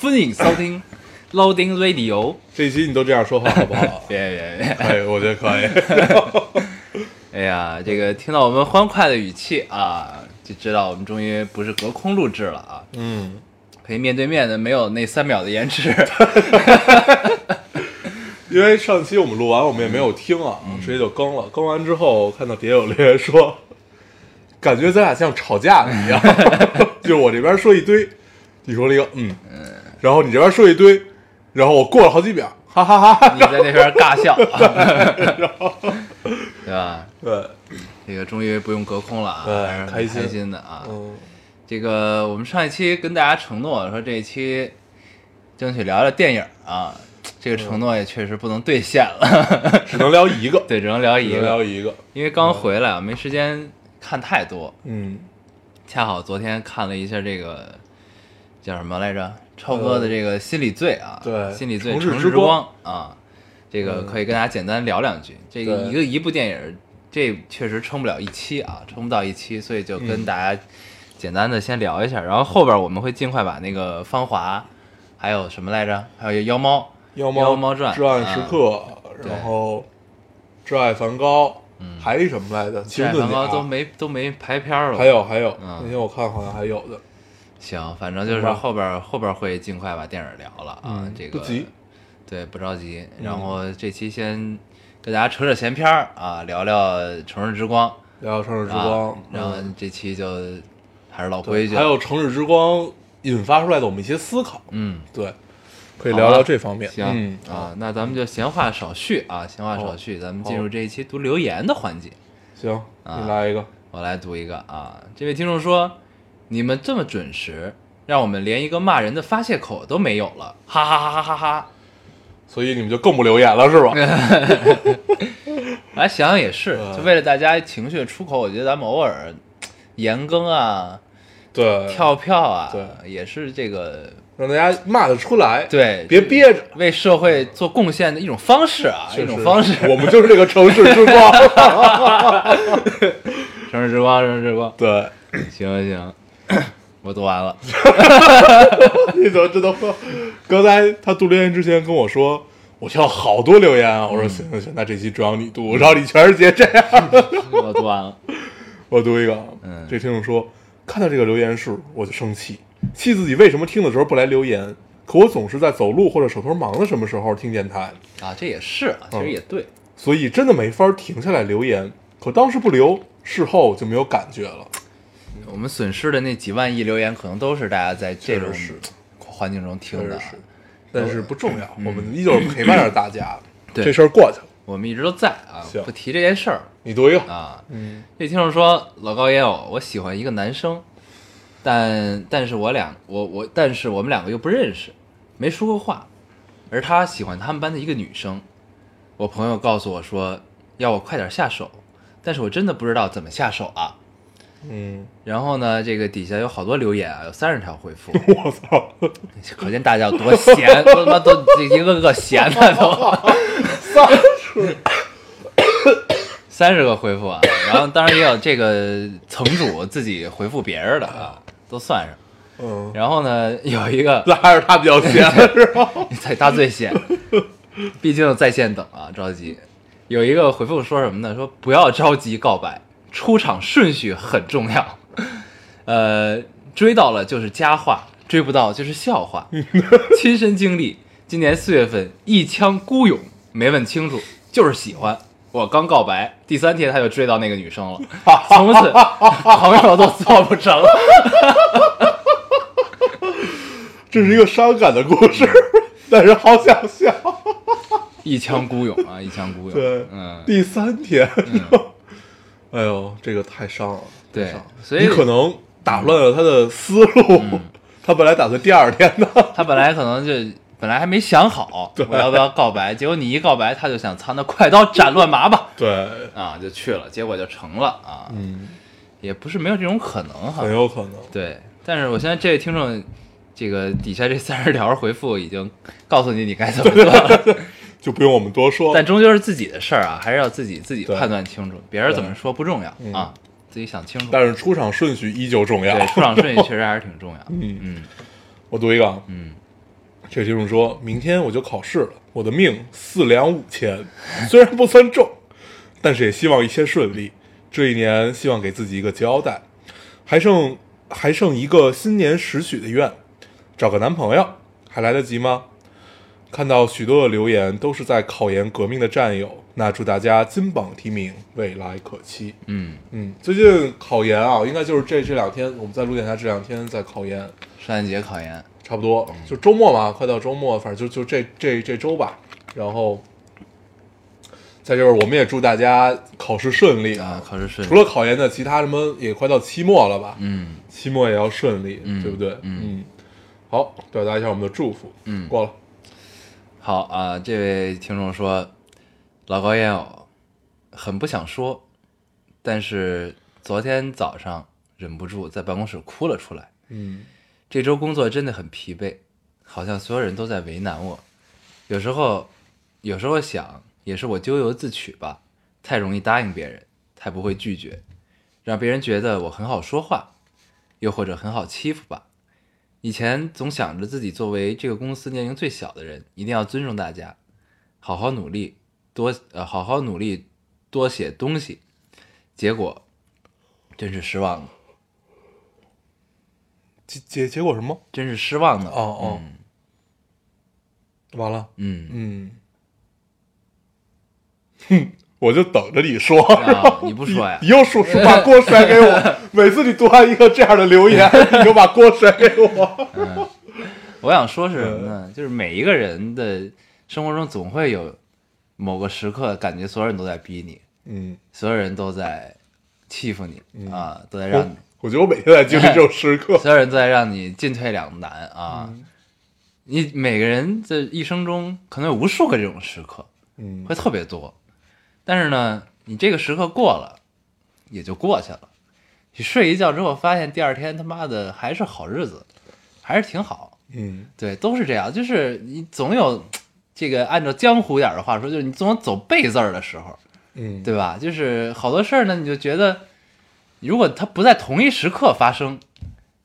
歡迎收听 Loading Radio。这一期你都这样说话好不好？别别别！哎，我觉得可以。哎呀，这个听到我们欢快的语气啊，就知道我们终于不是隔空录制了啊，嗯，可以面对面的，没有那三秒的延迟。因为上期我们录完，我们也没有听啊，直接就更了。更完之后，看到底下有留言说，感觉咱俩像吵架了一样，就是我这边说一堆，你说了一个嗯，然后你这边说一堆，然后我过了好几秒，哈哈哈哈。你在那边尬笑，对吧？对，这个终于不用隔空了啊，对还是开心开心的啊。嗯，这个我们上一期跟大家承诺说这一期争取聊聊电影啊，这个承诺也确实不能兑现了，只能聊一个，对，只能聊一个，聊一个。因为刚回来啊，没时间看太多。嗯，恰好昨天看了一下这个叫什么来着，超哥的这个心理罪啊，对心理罪城市之之光啊，这个嗯可以跟大家简单聊两句。这个一个一部电影，这确实撑不了一期啊，撑不到一期，所以就跟嗯大家简单的先聊一下，然后后边我们会尽快把那个《芳华》，还有什么来着，还有《妖猫》。妖猫妖猫传至暗时刻，然后挚爱梵高，嗯还有什么来着？这青盾梵高都没都没排片了，还有还有，嗯那天我看好像还有的，行，反正就是后边后边会尽快把电影聊了啊，嗯这个不急，对，不着急。嗯然后这期先跟大家扯扯闲篇儿啊，聊聊《城市之光》聊城市之啊光，然后嗯这期就还是老规矩，还有城市之光引发出来的我们一些思考，嗯，对，可以聊聊这方面。行、嗯啊，那咱们就闲话少叙啊，闲话少叙，咱们进入这一期读留言的环节。行，啊你来一个，我来读一个啊，这位听众说：“你们这么准时，让我们连一个骂人的发泄口都没有了，哈哈哈哈哈哈。”所以你们就更不留言了是吧？来 想想也是，嗯就为了大家情绪的出口，我觉得咱们偶尔延更啊、对，跳票啊，对也是这个让大家骂得出来，，对，别憋着。为社会做贡献的一种方式啊，一种方式。我们就是这个城市之光。城市之光，城市之光，对，行行，我读完了。你怎么知道？刚才他读留言之前跟我说，我需要好多留言啊。我说嗯行行行，那这期主要你读，然后你全是接这样。我读完了。我读一个，嗯这听众说，看到这个留言数我就生气，气自己为什么听的时候不来留言，可我总是在走路或者手头忙的什么时候听电台，啊，这也是啊，其实嗯也对。所以真的没法停下来留言。可当时不留，事后就没有感觉了。我们损失的那几万亿留言，可能都是大家在这种环境中听的。但是不重要，我们依旧陪伴着大家。嗯。对。这事儿过去了，我们一直都在啊，行。不提这件事儿。你读一个。啊。嗯。这听众说，老高也有，我喜欢一个男生，但但是我俩我我但是我们两个又不认识，没说过话，而他喜欢他们班的一个女生。我朋友告诉我说，要我快点下手，但是我真的不知道怎么下手啊。嗯，然后呢，这个底下有好多留言啊，有三十条回复，我操，可见大家有多闲，都他妈都一个个闲的都。三十个回复啊，然后当然也有这个层主自己回复别人的啊，都算上。嗯，然后呢，有一个那还是他比较闲是吧？在他最闲，毕竟在线等啊，着急。有一个回复说什么呢？说不要着急告白，出场顺序很重要。呃，追到了就是佳话，追不到就是笑话。亲身经历，今年四月份一腔孤勇，没问清楚，就是喜欢。我刚告白，第三天他就追到那个女生了，从此朋友都做不成。这是一个伤感的故事，但是好想笑。一腔孤勇啊，一腔孤勇。对，嗯，第三天，哎呦，这个太伤了，对伤了。所以你可能打乱了他的思路，他本来打算第二天的，他本来可能就本来还没想好我要不要告白，结果你一告白，他就想藏，那快刀斩乱麻吧，对，啊，就去了，结果就成了啊，嗯，也不是没有这种可能哈。很，有可能。对，但是我现在这位听众，这个底下这三十条回复已经告诉你你该怎么做了，就不用我们多说。但终究是自己的事儿啊，还是要自己自己判断清楚，别人怎么说不重要嗯啊，自己想清楚。但是出场顺序依旧重要。对，出场顺序确实还是挺重要的。嗯嗯我读一个啊，嗯，这听众说明天我就考试了，我的命四两五千，虽然不算重，但是也希望一切顺利。这一年希望给自己一个交代，还剩还剩一个新年时许的愿，找个男朋友还来得及吗？看到许多的留言都是在考研革命的战友，那祝大家金榜题名，未来可期。嗯，嗯，最近考研啊，应该就是这这两天，我们在录电台这两天在考研，圣诞节考研，差不多就周末嘛，快到周末，反正就就这这这周吧。然后，再就是我们也祝大家考试顺利啊，考试顺利除了考研的，其他什么也快到期末了吧？嗯期末也要顺利，嗯对不对？嗯好，表达一下我们的祝福。嗯过了。好啊，这位听众说，老高烟偶很不想说，但是昨天早上忍不住在办公室哭了出来。嗯这周工作真的很疲惫，好像所有人都在为难我。有时候，有时候想，也是我咎由自取吧，太容易答应别人，太不会拒绝，让别人觉得我很好说话，又或者很好欺负吧。以前总想着自己作为这个公司年龄最小的人，一定要尊重大家，好好努力，多呃好好努力，多写东西。结果，真是失望了，结结结果什么？真是失望的。哦哦嗯完了。嗯嗯，哼，我就等着你说。啊，你不说呀你？又说 说把锅甩给我。每次你读完一个这样的留言，你就把锅甩给我。我想说是什么呢？就是每一个人的生活中总会有某个时刻，感觉所有人都在逼你，嗯，所有人都在欺负你啊，都在让我你，我觉得我每天在经历这种时刻。所有人都在让你进退两难啊。嗯你每个人的一生中可能有无数个这种时刻，嗯会特别多。但是呢，你这个时刻过了，也就过去了。你睡一觉之后，发现第二天他妈的还是好日子，还是挺好。嗯对，都是这样，就是你总有这个按照江湖点儿的话说，就是你总有走背字儿的时候，嗯，对吧？就是好多事儿呢，你就觉得如果它不在同一时刻发生，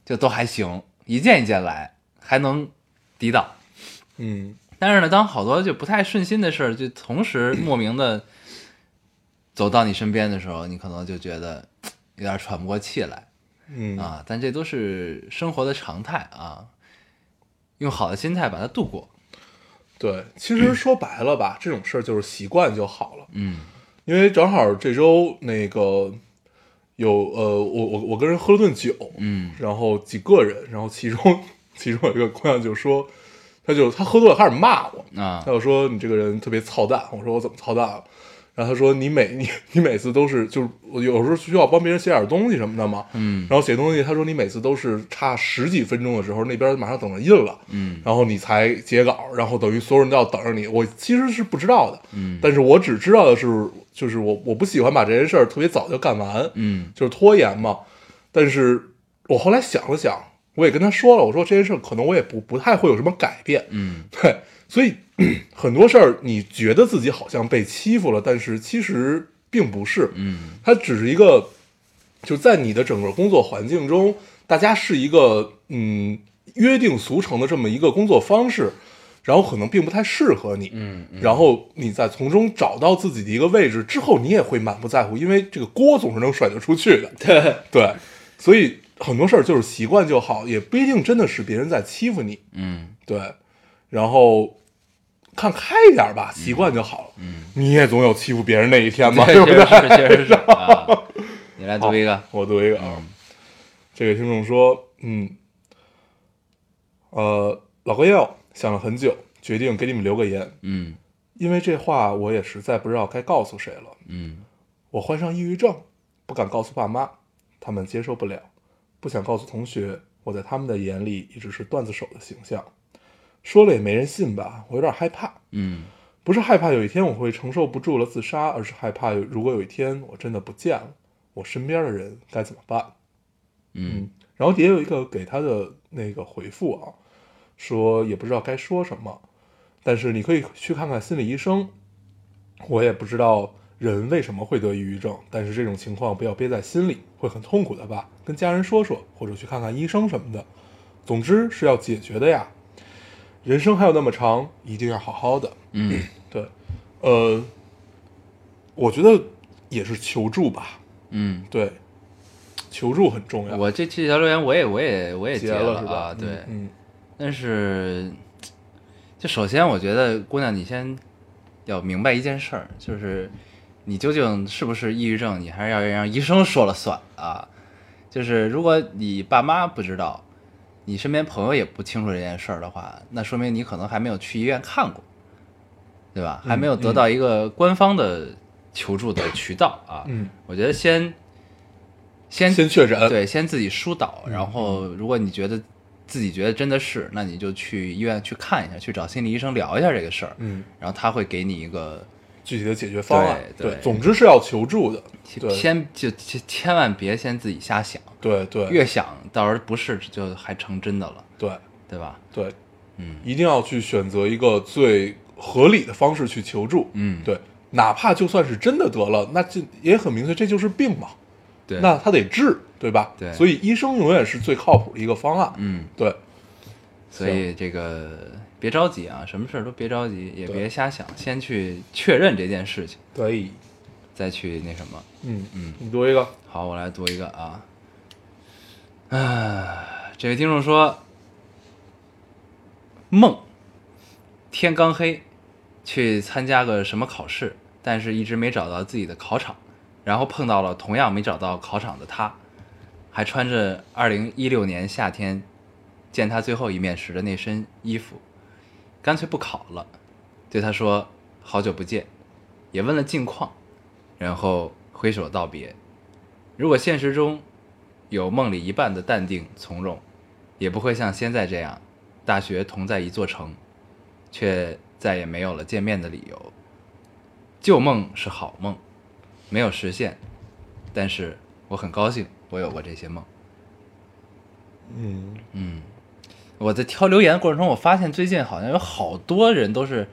就都还行，一件一件来，还能抵挡。嗯但是呢，当好多就不太顺心的事儿，就同时莫名的走到你身边的时候，你可能就觉得 有点喘不过气来。嗯啊，但这都是生活的常态啊，用好的心态把它度过。对，其实说白了吧，这种事儿就是习惯就好了。嗯因为正好这周那个有呃，我我我跟人喝了顿酒，嗯然后几个人，然后其中 其中有一个姑娘就说，她就她喝多了开始骂我，啊她就说你这个人特别操蛋。我说我怎么操蛋了？然后他说你每你你每次都是就是我有时候需要帮别人写点东西什么的嘛，嗯。然后写东西，他说你每次都是差十几分钟的时候，那边马上等着印了，嗯。然后你才截稿，然后等于所有人都要等着你。我其实是不知道的，嗯。但是我只知道的是，就是我我不喜欢把这件事儿特别早就干完，嗯。就是拖延嘛。但是我后来想了想，我也跟他说了，我说这件事儿可能我也不不太会有什么改变，嗯。对，所以 很多事儿你觉得自己好像被欺负了，但是其实并不是，嗯。它只是一个，就在你的整个工作环境中，大家是一个嗯约定俗成的这么一个工作方式，然后可能并不太适合你，嗯然后你再从中找到自己的一个位置之后，你也会满不在乎，因为这个锅总是能甩得出去的，对，对，所以很多事儿就是习惯就好，也不一定真的是别人在欺负你，嗯。对，然后看开一点吧，习惯就好了，嗯，你也总有欺负别人那一天嘛，对，对不对？确实是，确实是 啊。你来读一个，我读一个。啊，这个听众说，嗯，呃，老哥要想了很久，决定给你们留个言，嗯。因为这话我也实在不知道该告诉谁了。嗯。我患上抑郁症，不敢告诉爸妈，他们接受不了；不想告诉同学，我在他们的眼里一直是段子手的形象。说了也没人信吧，我有点害怕。嗯不是害怕有一天我会承受不住了自杀，而是害怕有如果有一天我真的不见了，我身边的人该怎么办？嗯然后也有一个给他的那个回复啊，说也不知道该说什么，但是你可以去看看心理医生。我也不知道人为什么会得抑郁症，但是这种情况不要憋在心里，会很痛苦的吧？跟家人说说，或者去看看医生什么的。总之是要解决的呀。人生还有那么长，一定要好好的。嗯 对，呃，我觉得也是求助吧。嗯，对，求助很重要。我这这条留言我也我也我也截结了是吧？啊，对，嗯但是就首先我觉得姑娘你先要明白一件事儿，就是你究竟是不是抑郁症，你还是要让医生说了算啊。就是如果你爸妈不知道，你身边朋友也不清楚这件事儿的话，那说明你可能还没有去医院看过，对吧？还没有得到一个官方的求助的渠道啊。嗯，我觉得先先先确诊。对，先自己疏导，然后如果你觉得自己觉得真的是，那你就去医院去看一下，去找心理医生聊一下这个事儿，嗯，然后他会给你一个，具体的解决方案。对对总之是要求助的。对。先就千千万别先自己瞎想，对对。越想到时候不是就还成真的了，对。对吧？对，嗯。一定要去选择一个最合理的方式去求助。嗯，对，哪怕就算是真的得了，那这也很明确，这就是病嘛。对，那他得治，对吧？对。所以医生永远是最靠谱的一个方案。嗯，对，所以这个别着急啊，什么事儿都别着急，也别瞎想，先去确认这件事情，对，再去那什么。嗯嗯你读一个。好，我来读一个啊。啊，这位听众说，梦，天刚黑，去参加个什么考试，但是一直没找到自己的考场，然后碰到了同样没找到考场的他，还穿着二零一六年夏天见他最后一面时的那身衣服，干脆不考了，对他说好久不见，也问了近况，然后挥手道别。如果现实中有梦里一半的淡定从容，也不会像现在这样，大学同在一座城，却再也没有了见面的理由。旧梦是好梦，没有实现，但是我很高兴我有过这些梦。嗯嗯，我在挑留言的过程中，我发现最近好像有好多人都是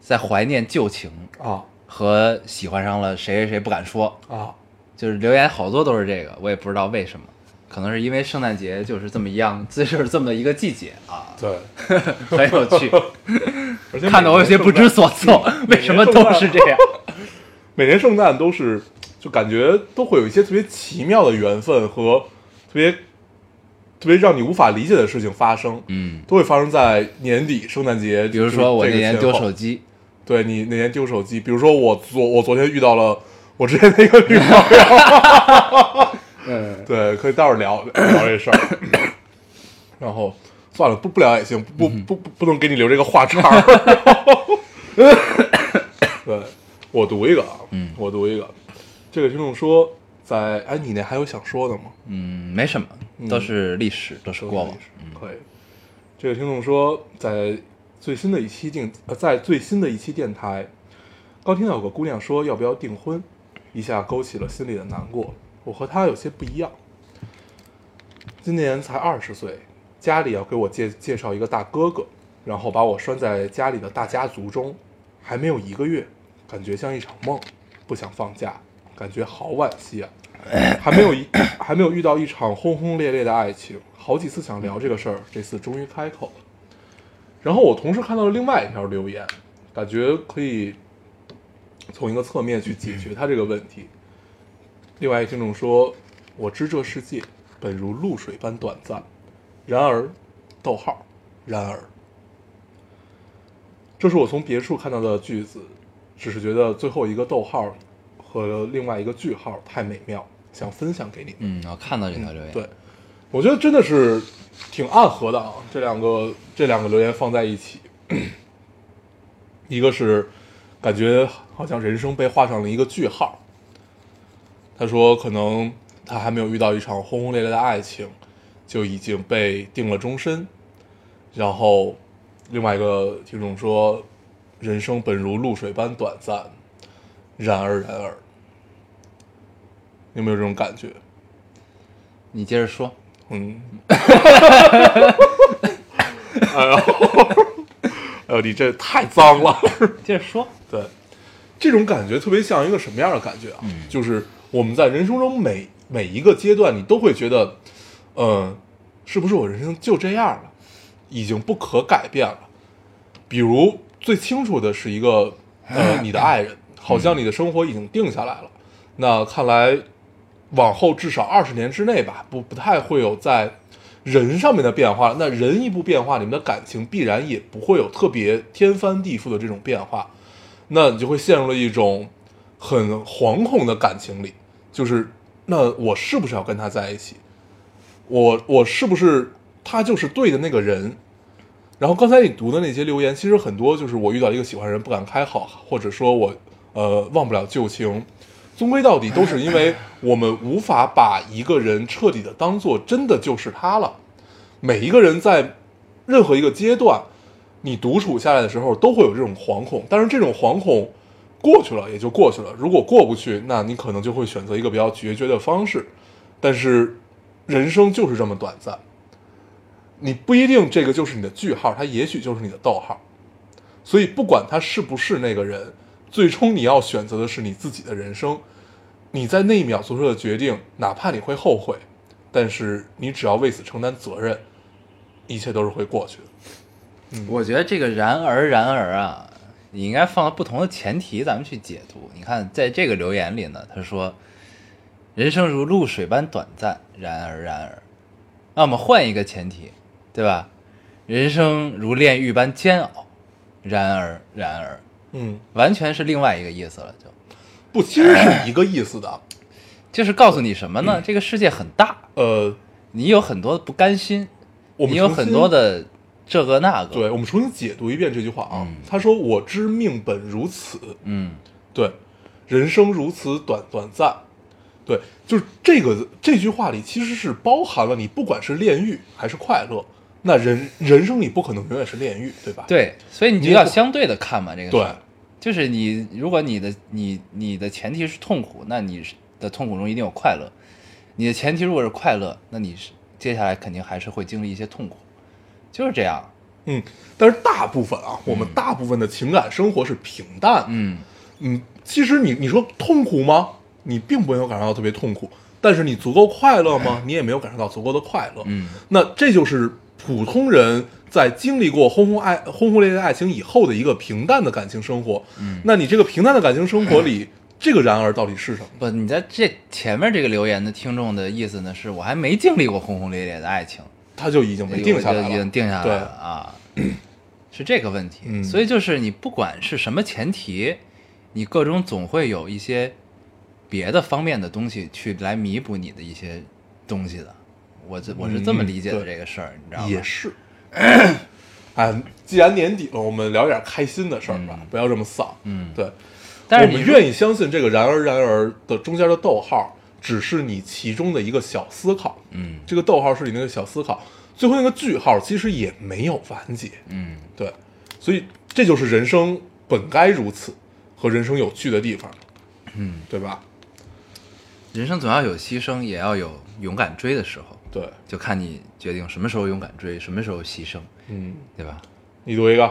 在怀念旧情啊。和喜欢上了谁谁谁不敢说，啊，就是留言好多都是这个，我也不知道为什么，可能是因为圣诞节就是这么一样，就是这么一个季节啊，对，很有趣，而且看得我有些不知所措，为什么都是这样？每年圣诞都是，就感觉都会有一些特别奇妙的缘分和特别特别让你无法理解的事情发生，嗯，都会发生在年底圣诞节。比如说我那年丢手机，对你那年丢手机，比如说我昨我昨天遇到了我之前的一个女朋友，嗯，对，可以待会儿聊聊这事儿。然后算了，不不聊也行，不嗯不不不能给你留这个话茬儿。对，我读一个啊，嗯我读一个。这个听众说，在哎，你那还有想说的吗？嗯，没什么，都是历史，都是过往，嗯可以。这个听众说，在最新的一期电呃，在最新的一期电台，刚听到有个姑娘说要不要订婚，一下勾起了心里的难过。我和她有些不一样，今年才二十岁，家里要给我介介绍一个大哥哥，然后把我拴在家里的大家族中，还没有一个月，感觉像一场梦，不想放假，感觉好惋惜啊。还没有一 还没有遇到一场轰轰烈烈的爱情，好几次想聊这个事儿，这次终于开口了。然后我同时看到了另外一条留言，感觉可以从一个侧面去解决他这个问题。另外一听众说：“我知这世界本如露水般短暂，然而，逗号，然而，这是我从别处看到的句子，只是觉得最后一个逗号和另外一个句号太美妙，想分享给你们。嗯，我看到这条留言，对，我觉得真的是挺暗合的啊，这两个这两个留言放在一起，一个是感觉好像人生被画上了一个句号。他说，可能他还没有遇到一场轰轰烈烈的爱情，就已经被定了终身，然后另外一个听众说：“人生本如露水般短暂，然而然而。”有没有这种感觉？你接着说。嗯。哎呦，哎呦，你这太脏了。接着说。对，这种感觉特别像一个什么样的感觉啊？就是我们在人生中每每一个阶段，你都会觉得，嗯，是不是我人生就这样了，已经不可改变了？比如最清楚的是一个，呃，你的爱人，好像你的生活已经定下来了。那看来，往后至少二十年之内吧，不不太会有在人上面的变化。那人一不变化，你们的感情必然也不会有特别天翻地覆的这种变化。那你就会陷入了一种很惶恐的感情里，就是那我是不是要跟他在一起？我我是不是他就是对的那个人？然后刚才你读的那些留言，其实很多就是我遇到一个喜欢人不敢开口，或者说我呃忘不了旧情，终归到底都是因为我们无法把一个人彻底的当做真的就是他了。每一个人在任何一个阶段。你独处下来的时候，都会有这种惶恐，但是这种惶恐过去了也就过去了。如果过不去，那你可能就会选择一个比较决绝的方式。但是人生就是这么短暂，你不一定这个就是你的句号，它也许就是你的逗号。所以不管他是不是那个人，最终你要选择的是你自己的人生。你在那一秒做出的决定，哪怕你会后悔，但是你只要为此承担责任，一切都是会过去的。嗯我觉得这个然而然而啊，你应该放在不同的前提，咱们去解读。你看，在这个留言里呢，他说：“人生如露水般短暂，然而然而。”那我们换一个前提，对吧？人生如炼狱般煎熬，然而然而，嗯，完全是另外一个意思了，就。不，其实是一个意思的，就是告诉你什么呢？这个世界很大，呃，你有很多不甘心，我们你有重新很多的这个那个，对，我们重新解读一遍这句话啊。嗯。他说：“我知命本如此，嗯，对，人生如此短短暂。”对，就是这个这句话里其实是包含了你不管是炼狱还是快乐，那人人生里不可能永远是炼狱，对吧？对，所以你就要相对的看嘛，这个对就是你，如果你的你你的前提是痛苦，那你的痛苦中一定有快乐；你的前提如果是快乐，那你是接下来肯定还是会经历一些痛苦，就是这样。嗯，但是大部分啊，我们大部分的情感生活是平淡。嗯，嗯，其实你你说痛苦吗？你并没有感受到特别痛苦，但是你足够快乐吗？你也没有感受到足够的快乐。嗯，那这就是普通人在经历过轰轰爱轰轰烈烈的爱情以后的一个平淡的感情生活。嗯那你这个平淡的感情生活里，这个然而到底是什么？不，你在这前面这个留言的听众的意思呢，是我还没经历过轰轰烈烈的爱情，他就已经没定下来了已经。定下来了啊，是这个问题。嗯所以就是你不管是什么前提，你各种总会有一些别的方面的东西去来弥补你的一些东西的。我这我是这么嗯理解的这个事儿，你知道吗？也是。哎，既然年底了，我们聊点开心的事儿吧，嗯不要这么丧。嗯对。但是我们愿意相信这个“然而然而”的中间的逗号，只是你其中的一个小思考。嗯这个逗号是你那个小思考，最后那个句号其实也没有完结。嗯，对，所以这就是人生本该如此和人生有趣的地方。嗯，对吧？人生总要有牺牲，也要有勇敢追的时候，对，就看你决定什么时候勇敢追，什么时候牺牲，嗯，对吧？你读一个，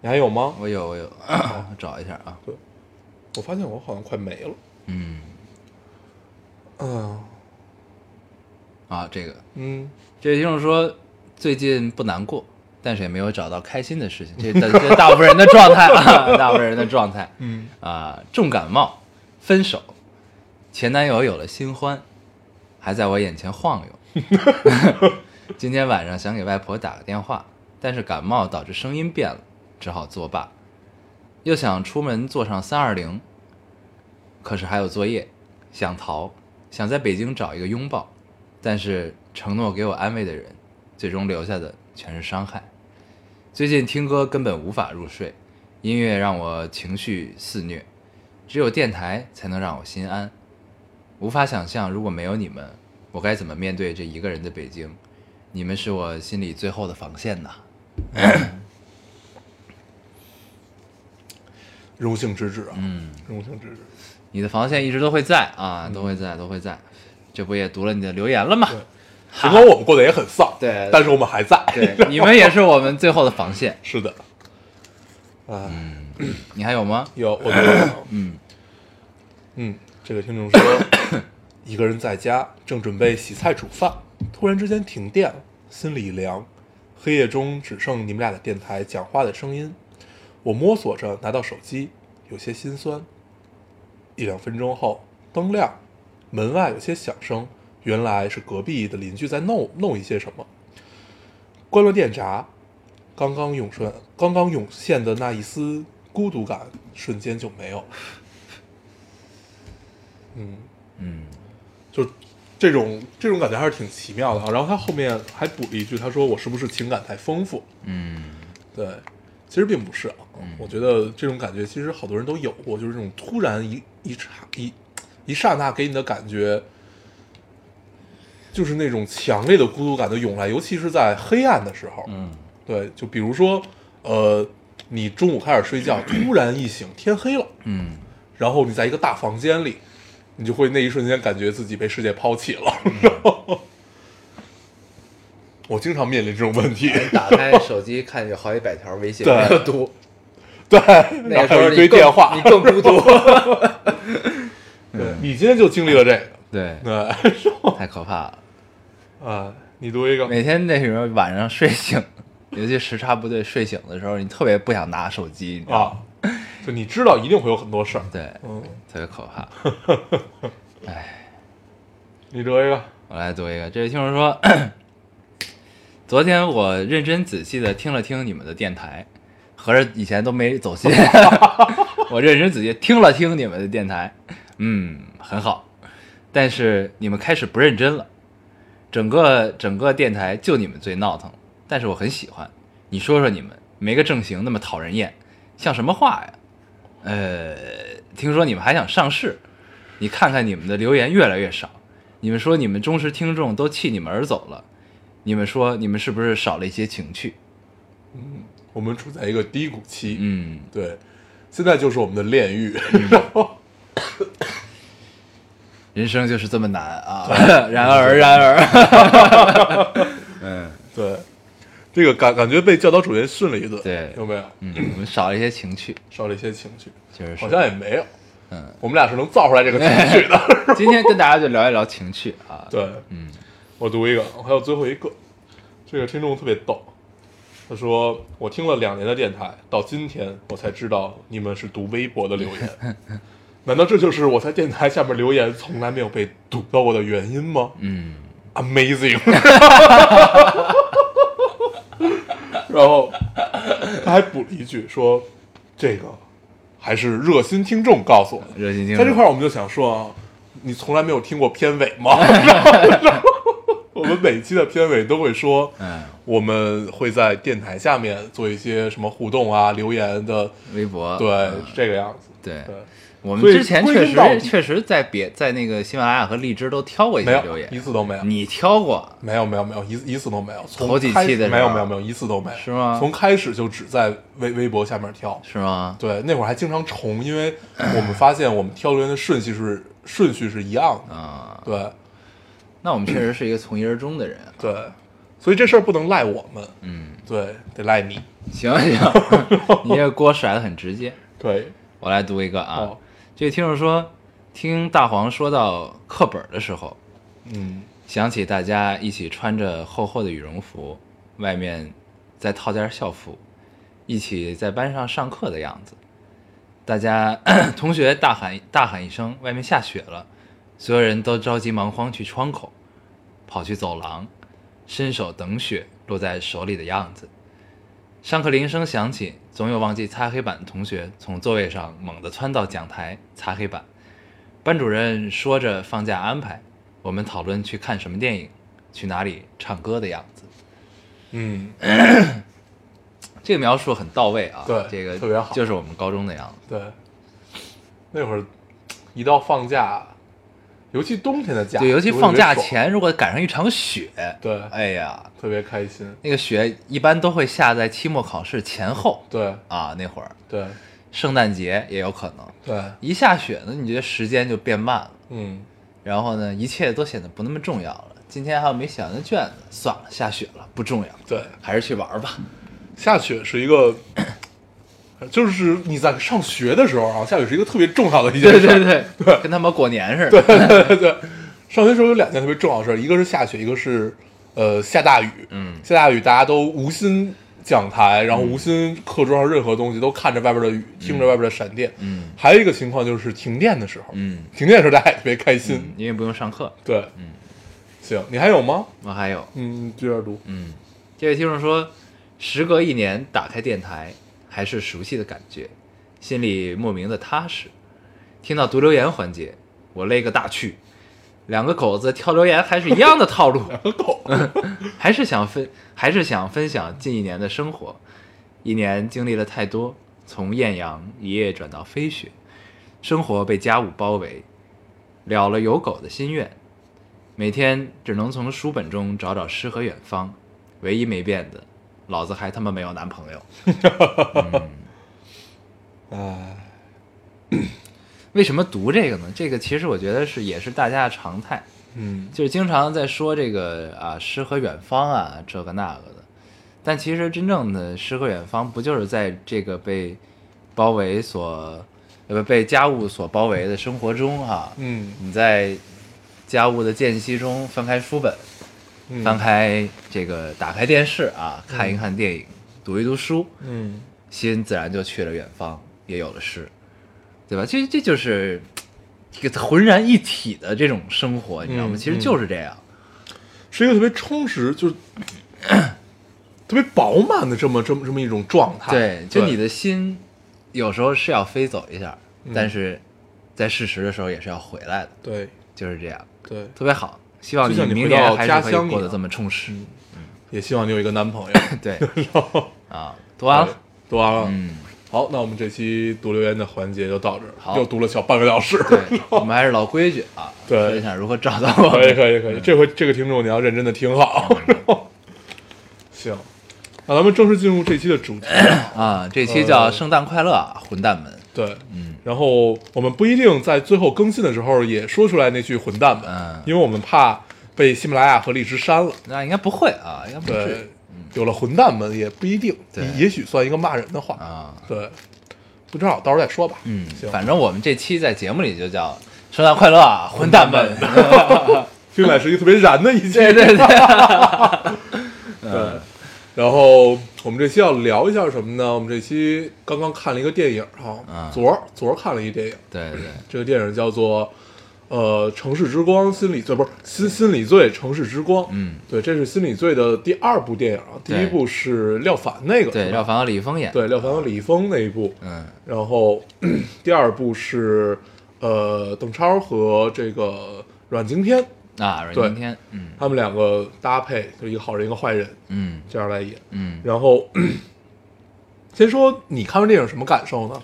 你还有吗？我有我有，我找一下啊。对，我发现我好像快没了。嗯嗯啊，这个嗯，这位听众说最近不难过，但是也没有找到开心的事情，这这这大部分人的状态啊，大部分人的状态。嗯啊，重感冒，分手，前男友有了新欢，还在我眼前晃悠。今天晚上想给外婆打个电话，但是感冒导致声音变了，只好作罢。又想出门坐上三二零，可是还有作业，想逃，想在北京找一个拥抱，但是承诺给我安慰的人，最终留下的全是伤害。最近听歌根本无法入睡，音乐让我情绪肆虐，只有电台才能让我心安。无法想象如果没有你们，我该怎么面对这一个人的北京？你们是我心里最后的防线呐。荣幸之至啊，嗯，荣幸之至。你的防线一直都会在啊，都会在，都会在。这不也读了你的留言了吗？尽管我们过得也很丧，对但是我们还在。对，你们也是我们最后的防线。是的。啊，你还有吗？有我觉得，嗯嗯，这个听众说，一个人在家正准备洗菜煮饭，突然之间停电了，心里一凉。黑夜中只剩你们俩的电台讲话的声音，我摸索着拿到手机，有些心酸。一两分钟后，灯亮，门外有些响声，原来是隔壁的邻居在弄弄一些什么。关了电闸，刚刚涌顺，刚刚涌现的那一丝孤独感，瞬间就没有了。嗯，嗯就这种这种感觉还是挺奇妙的啊。然后他后面还补了一句，他说：“我是不是情感太丰富嗯？”对，其实并不是啊。我觉得这种感觉其实好多人都有过，就是这种突然一一刹一一刹那给你的感觉，就是那种强烈的孤独感的涌来，尤其是在黑暗的时候。嗯对，就比如说，呃，你中午开始睡觉，突然一醒，天黑了。嗯然后你在一个大房间里，你就会那一瞬间感觉自己被世界抛弃了。我经常面临这种问题，打开手机看有好几百条微信对没有读，对，那一堆电话你。更孤独。对你今天就经历了这个，对，对，太可怕了。啊，你读一个，每天那时候晚上睡醒，尤其时差不对，睡醒的时候，你特别不想拿手机，你知道吗？啊，就你知道一定会有很多事儿，对，嗯，特别可怕。哎，你读一个，我来读一个，这位听众说，昨天我认真仔细的听了听你们的电台，合着以前都没走心，我认真仔细听了听你们的电台，嗯，很好，但是你们开始不认真了，整个整个电台就你们最闹腾，但是我很喜欢，你说说你们没个正形那么讨人厌，像什么话呀？呃，听说你们还想上市，你看看你们的留言越来越少，你们说你们忠实听众都弃你们而走了，你们说你们是不是少了一些情趣？嗯我们处在一个低谷期，嗯，对，现在就是我们的炼狱，人生就是这么难啊！然而，然而，嗯，对，这个感感觉被教导主任训了一顿，对有没有？嗯，我们少了一些情趣，少了一些情绪，确实是。好像也没有，嗯，我们俩是能造出来这个情趣的。今天跟大家就聊一聊情趣啊。对，嗯，我读一个，我还有最后一个，这个听众特别逗，他说我听了两年的电台，到今天我才知道你们是读微博的留言，难道这就是我在电台下面留言从来没有被读到过的原因吗嗯，？Amazing！然后他还补了一句说，这个还是热心听众告诉我的。热心听众。在这块儿，我们就想说啊，你从来没有听过片尾吗？我们每期的片尾都会说，嗯，我们会在电台下面做一些什么互动啊、留言的，微博。对，嗯。是这个样子。对。对，我们之前确实确实在别在那个喜马拉雅和荔枝都挑过一没有些留言，一次都没有，你挑过没有没有没有一一次都没有。从头几期的没有没有没有一次都没有，是吗从开始就只在微微博下面挑。是吗？对，那会儿还经常重，因为我们发现我们挑留言的顺序是顺序是一样的。啊，对那我们确实是一个从一而终的人。对，所以这事儿不能赖我们，嗯，对，得赖你。行行，你这锅甩的很直接。对，我来读一个啊，哦这个听众说，听大黄说到课本的时候，嗯，想起大家一起穿着厚厚的羽绒服，外面再套件校服，一起在班上上课的样子。大家 同学大喊大喊一声，外面下雪了，所有人都着急忙慌去窗口，跑去走廊，伸手等雪落在手里的样子。上课铃声响起，总有忘记擦黑板的同学从座位上猛地窜到讲台擦黑板。班主任说着放假安排，我们讨论去看什么电影，去哪里唱歌的样子。嗯，这个描述很到位啊，对这个特别好就是我们高中的样子。对，那会儿一到放假，尤其冬天的假，对尤其放假前，如果赶上一场雪，对，哎呀，特别开心。那个雪一般都会下在期末考试前后对啊，那会儿对圣诞节也有可能。对，一下雪呢，你觉得时间就变慢了，嗯，然后呢，一切都显得不那么重要了。今天还有没写完的卷子，算了，下雪了，不重要，对，还是去玩吧。下雪是一个，就是你在上学的时候啊，下雨是一个特别重要的一件对事。对对，跟他妈过年似的。对对对，上学时候有两件特别重要的事儿，一个是下雪，一个是呃下大雨。嗯下大雨大家都无心讲台，然后无心课桌上任何东西，都看着外边的雨，听着外边的闪电。嗯还有一个情况就是停电的时候，嗯停电的时候大家也特别开心。嗯，因为不用上课。对，嗯，行，你还有吗？我还有，嗯，接着读。嗯，这位听众说，时隔一年打开电台，还是熟悉的感觉，心里莫名的踏实。听到读留言环节，我勒个大去，两个狗子挑留言还是一样的套路，狗，还是想分，还是想分享近一年的生活。一年经历了太多，从艳阳一夜转到飞雪，生活被家务包围，了了有狗的心愿。每天只能从书本中找找诗和远方，唯一没变的，老子还他妈没有男朋友。哎，为什么读这个呢？这个其实我觉得是也是大家的常态，嗯。就是经常在说这个啊诗和远方啊这个那个的，但其实真正的诗和远方不就是在这个被包围所呃不被家务所包围的生活中哈、嗯。你在家务的间隙中翻开书本，嗯翻开这个打开电视啊，看一看电影，读一读书，嗯心自然就去了远方，也有了诗，对吧？这这就是这个浑然一体的这种生活，你知道吗？嗯其实就是这样。是一个特别充实，就是 特别饱满的这么这么这么一种状态。对，就你的心有时候是要飞走一下，但是在适时的时候也是要回来的，对就是这样，对，特别好。希望你明年还可以过得这么充实。也希望你有一个男朋友。对 啊，读完了，读完了。嗯，好，那我们这期读留言的环节就到这儿，好又读了小半个小时。对，我们还是老规矩啊，对说一下如何找到我可以。可以可以，这回这个听众你要认真的听好。行，那咱们正式进入这期的主题。啊，这期叫圣诞快乐啊，混蛋们。对，嗯，然后我们不一定在最后更新的时候也说出来那句混蛋们，嗯因为我们怕被喜马拉雅和荔枝删了。那应该不会啊，应该不会对，有了混蛋们也不一定，对也许算一个骂人的话。啊。对，不知道，到时候再说吧。嗯行，，反正我们这期在节目里就叫圣诞快乐啊，混蛋们。听起来是一个特别燃的一期。对对对，对，然后我们这期要聊一下什么呢？我们这期刚刚看了一个电影哈，嗯昨儿昨儿看了一电影，对对，这个电影叫做呃《城市之光》心理罪，不是心心理罪，城市之光。嗯，对，这是心理罪的第二部电影啊，第一部是廖凡那个，对，廖凡和李易峰演。对廖凡和李易峰那一部，嗯。然后第二部是呃邓超和这个阮经天啊，阮对。经天，嗯。他们两个搭配，就一个好人一个坏人嗯。这样来演。嗯，然后 先说你看完电影什么感受呢？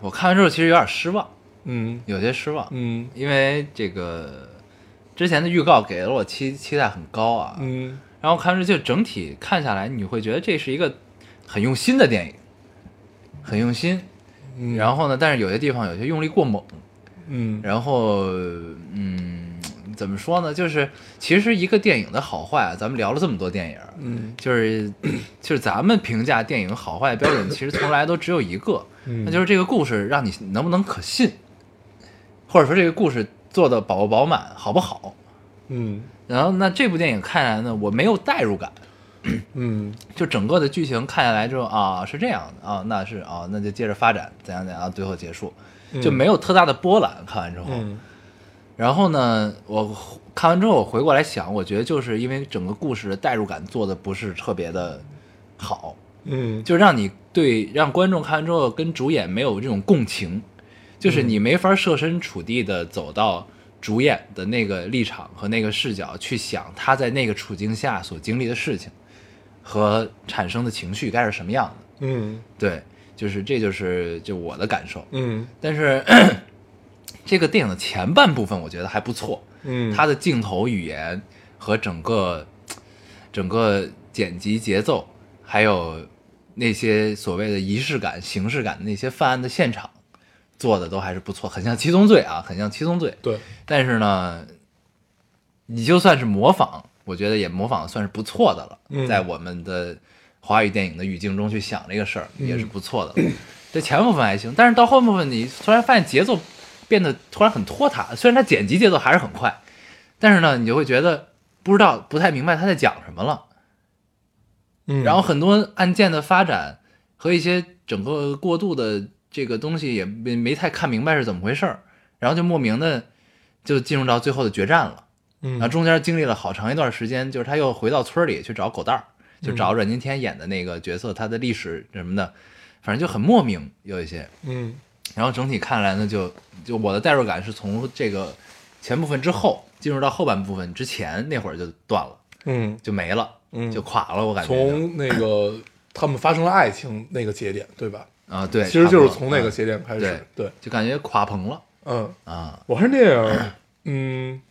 我看完之后其实有点失望，嗯。有些失望，嗯。因为这个之前的预告给了我期期待很高啊，嗯。然后看着就整体看下来，你会觉得这是一个很用心的电影，很用心。嗯，然后呢，但是有些地方有些用力过猛，嗯。然后嗯，怎么说呢？就是其实一个电影的好坏啊，咱们聊了这么多电影，嗯。就是就是咱们评价电影好坏的标准，其实从来都只有一个，嗯。那就是这个故事让你能不能可信，或者说这个故事做的饱不饱满，好不好。嗯。然后那这部电影看下来呢，我没有代入感，嗯。就整个的剧情看下来之后啊，是这样的啊，那是啊，那就接着发展，怎样怎样，最后结束，就没有特大的波澜。看完之后，嗯。然后呢，我看完之后我回过来想，我觉得就是因为整个故事的代入感做的不是特别的好，嗯。就让你对让观众看完之后跟主演没有这种共情，就是你没法设身处地的走到主演的那个立场和那个视角去想他在那个处境下所经历的事情和产生的情绪该是什么样的。嗯。对，就是这就是就我的感受。嗯但是 这个电影的前半部分我觉得还不错，嗯，它的镜头语言和整个整个剪辑节奏，还有那些所谓的仪式感、形式感的那些犯案的现场做的都还是不错，很像《七宗罪》啊，很像《七宗罪》。对，但是呢，你就算是模仿，我觉得也模仿的算是不错的了，嗯在我们的华语电影的语境中去想这个事儿，嗯也是不错的了。这前部分还行，但是到后部分你突然发现节奏变得突然很拖沓，虽然它剪辑节奏还是很快，但是呢，你就会觉得不知道不太明白他在讲什么了。嗯，然后很多案件的发展和一些整个过渡的这个东西也没没太看明白是怎么回事儿，然后就莫名的就进入到最后的决战了。嗯，然后中间经历了好长一段时间，就是他又回到村里去找狗蛋儿，就找阮经天演的那个角色，他的历史什么的，反正就很莫名有一些。嗯然后整体看来呢，就就我的代入感是从这个前部分之后进入到后半部分之前那会儿就断了，嗯就没了，嗯，就垮了。我感觉从那个他们发生了爱情那个节点，对吧？啊，对，其实就是从那个嗯节点开始，对对，就感觉垮棚了嗯，啊。我看这电影，嗯，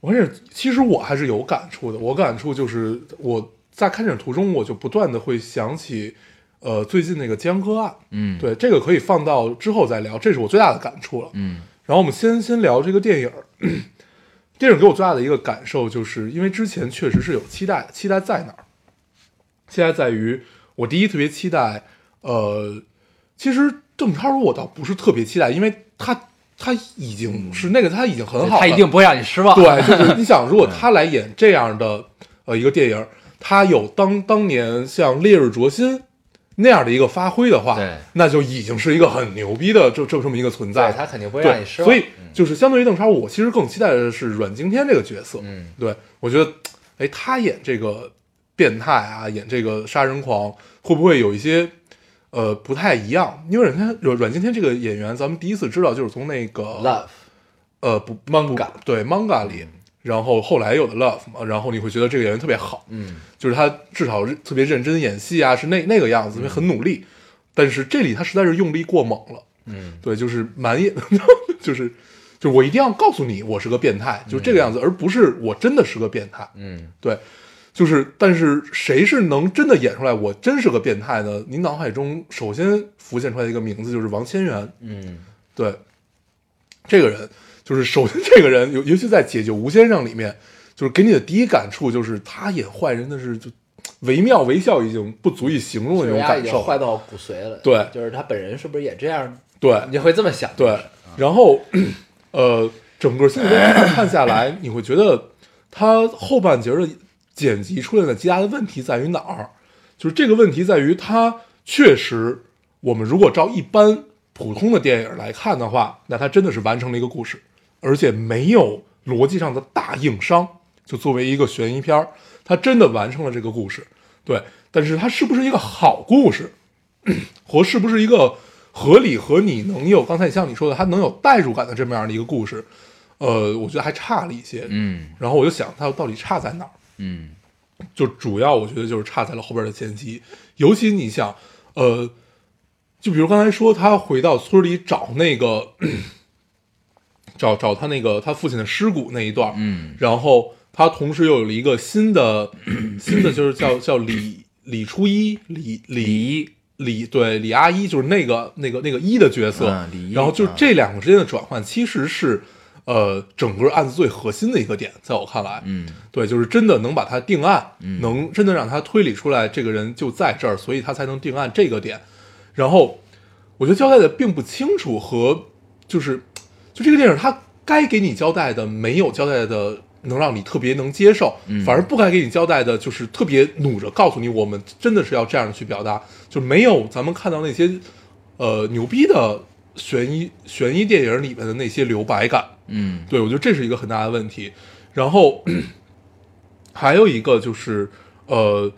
我看这其实我还是有感触的。我感触就是我在看电影途中，我就不断的会想起，呃，最近那个江歌案。嗯，，对，这个可以放到之后再聊，这是我最大的感触了。嗯然后我们先先聊这个电影，电影给我最大的一个感受，就是因为之前确实是有期待的，期待在哪儿？期待在于我第一特别期待，呃，其实邓超我倒不是特别期待，因为他他已经是那个他已经很好了，他一定不会让你失望。对，就是你想，如果他来演这样的呃一个电影，他有当当年像《烈日灼心》那样的一个发挥的话，对那就已经是一个很牛逼的这这这么一个存在。对他肯定不会让对你失望。所以就是相对于邓超，我其实更期待的是阮经天这个角色。嗯，对我觉得，哎，他演这个变态啊，演这个杀人狂，会不会有一些呃不太一样？因为阮经阮阮经天这个演员，咱们第一次知道就是从那个 Love 呃不 manga 对 manga 里，然后后来有的 love 嘛，然后你会觉得这个演员特别好，嗯就是他至少是特别认真演戏啊，是那那个样子，因为很努力。但是这里他实在是用力过猛了，嗯对，就是满眼，就是就是我一定要告诉你我是个变态，就这个样子，而不是我真的是个变态。嗯对，就是但是谁是能真的演出来我真是个变态呢？您脑海中首先浮现出来一个名字就是王千源，嗯对，这个人就是首先这个人，尤尤其在《解救吴先生》里面，就是给你的第一感触就是他演坏人的是就惟妙惟肖，已经不足以形容的那种感受。到骨髓了。对就是他本人是不是也这样？对你会这么想？对，然后 呃，整个心理片看下来，你会觉得他后半截的剪辑出现的极大的问题在于哪儿？就是这个问题在于他确实，我们如果照一般普通的电影来看的话，那他真的是完成了一个故事，而且没有逻辑上的大硬伤。就作为一个悬疑片儿，他真的完成了这个故事。对，但是它是不是一个好故事，和是不是一个合理和你能有刚才像你说的，它能有代入感的这么样的一个故事，呃，我觉得还差了一些。嗯然后我就想，它到底差在哪儿？嗯就主要我觉得就是差在了后边的剪辑，尤其你想，呃，就比如刚才说他回到村里找那个，找找他那个他父亲的尸骨那一段，嗯。然后他同时又有了一个新的 新的就是叫叫李李初一李李李李对李阿一就是那个那个那个一的角色，嗯李一然后就这两个之间的转换其实是呃整个案子最核心的一个点，在我看来，嗯。对，就是真的能把他定案，嗯。能真的让他推理出来这个人就在这儿，所以他才能定案这个点。然后我觉得交代的并不清楚，和就是就这个电影它该给你交代的没有交代的能让你特别能接受，嗯反而不该给你交代的就是特别努着告诉你我们真的是要这样去表达，就没有咱们看到那些呃牛逼的悬疑悬疑电影里面的那些留白感。嗯对，我觉得这是一个很大的问题。然后还有一个就是，呃，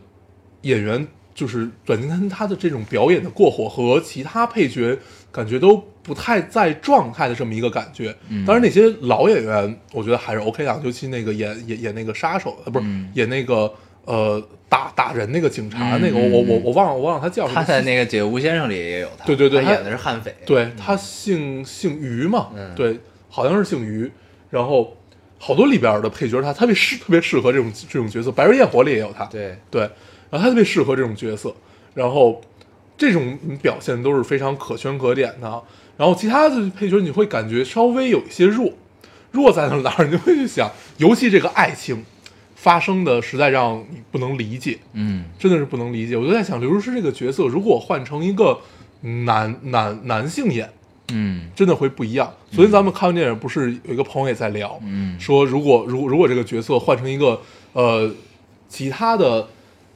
演员就是阮经天他的这种表演的过火和其他配角感觉都不太在状态的这么一个感觉。嗯当然那些老演员我觉得还是 OK 的，尤其那个演演演那个杀手，呃，不是、嗯演那个呃打打人那个警察嗯那个，我我我我忘了我忘了他叫什么。他在那个《解忧吴先生》里也有他，对对对他他演的是悍匪，对他姓姓于嘛，嗯对，好像是姓于。然后好多里边的配角他特别适特别适合这种这种角色，《白日焰火》里也有他，对对，然后他特别适合这种角色，然后这种表现都是非常可圈可点的。然后其他的配角你会感觉稍微有一些弱，弱在哪儿？你会去想，尤其这个爱情发生的实在让你不能理解，嗯真的是不能理解。我就在想，刘诗诗这个角色如果换成一个男男男性演，嗯真的会不一样。昨天咱们看完电影，不是有一个朋友也在聊，嗯说如果如果如果这个角色换成一个呃其他的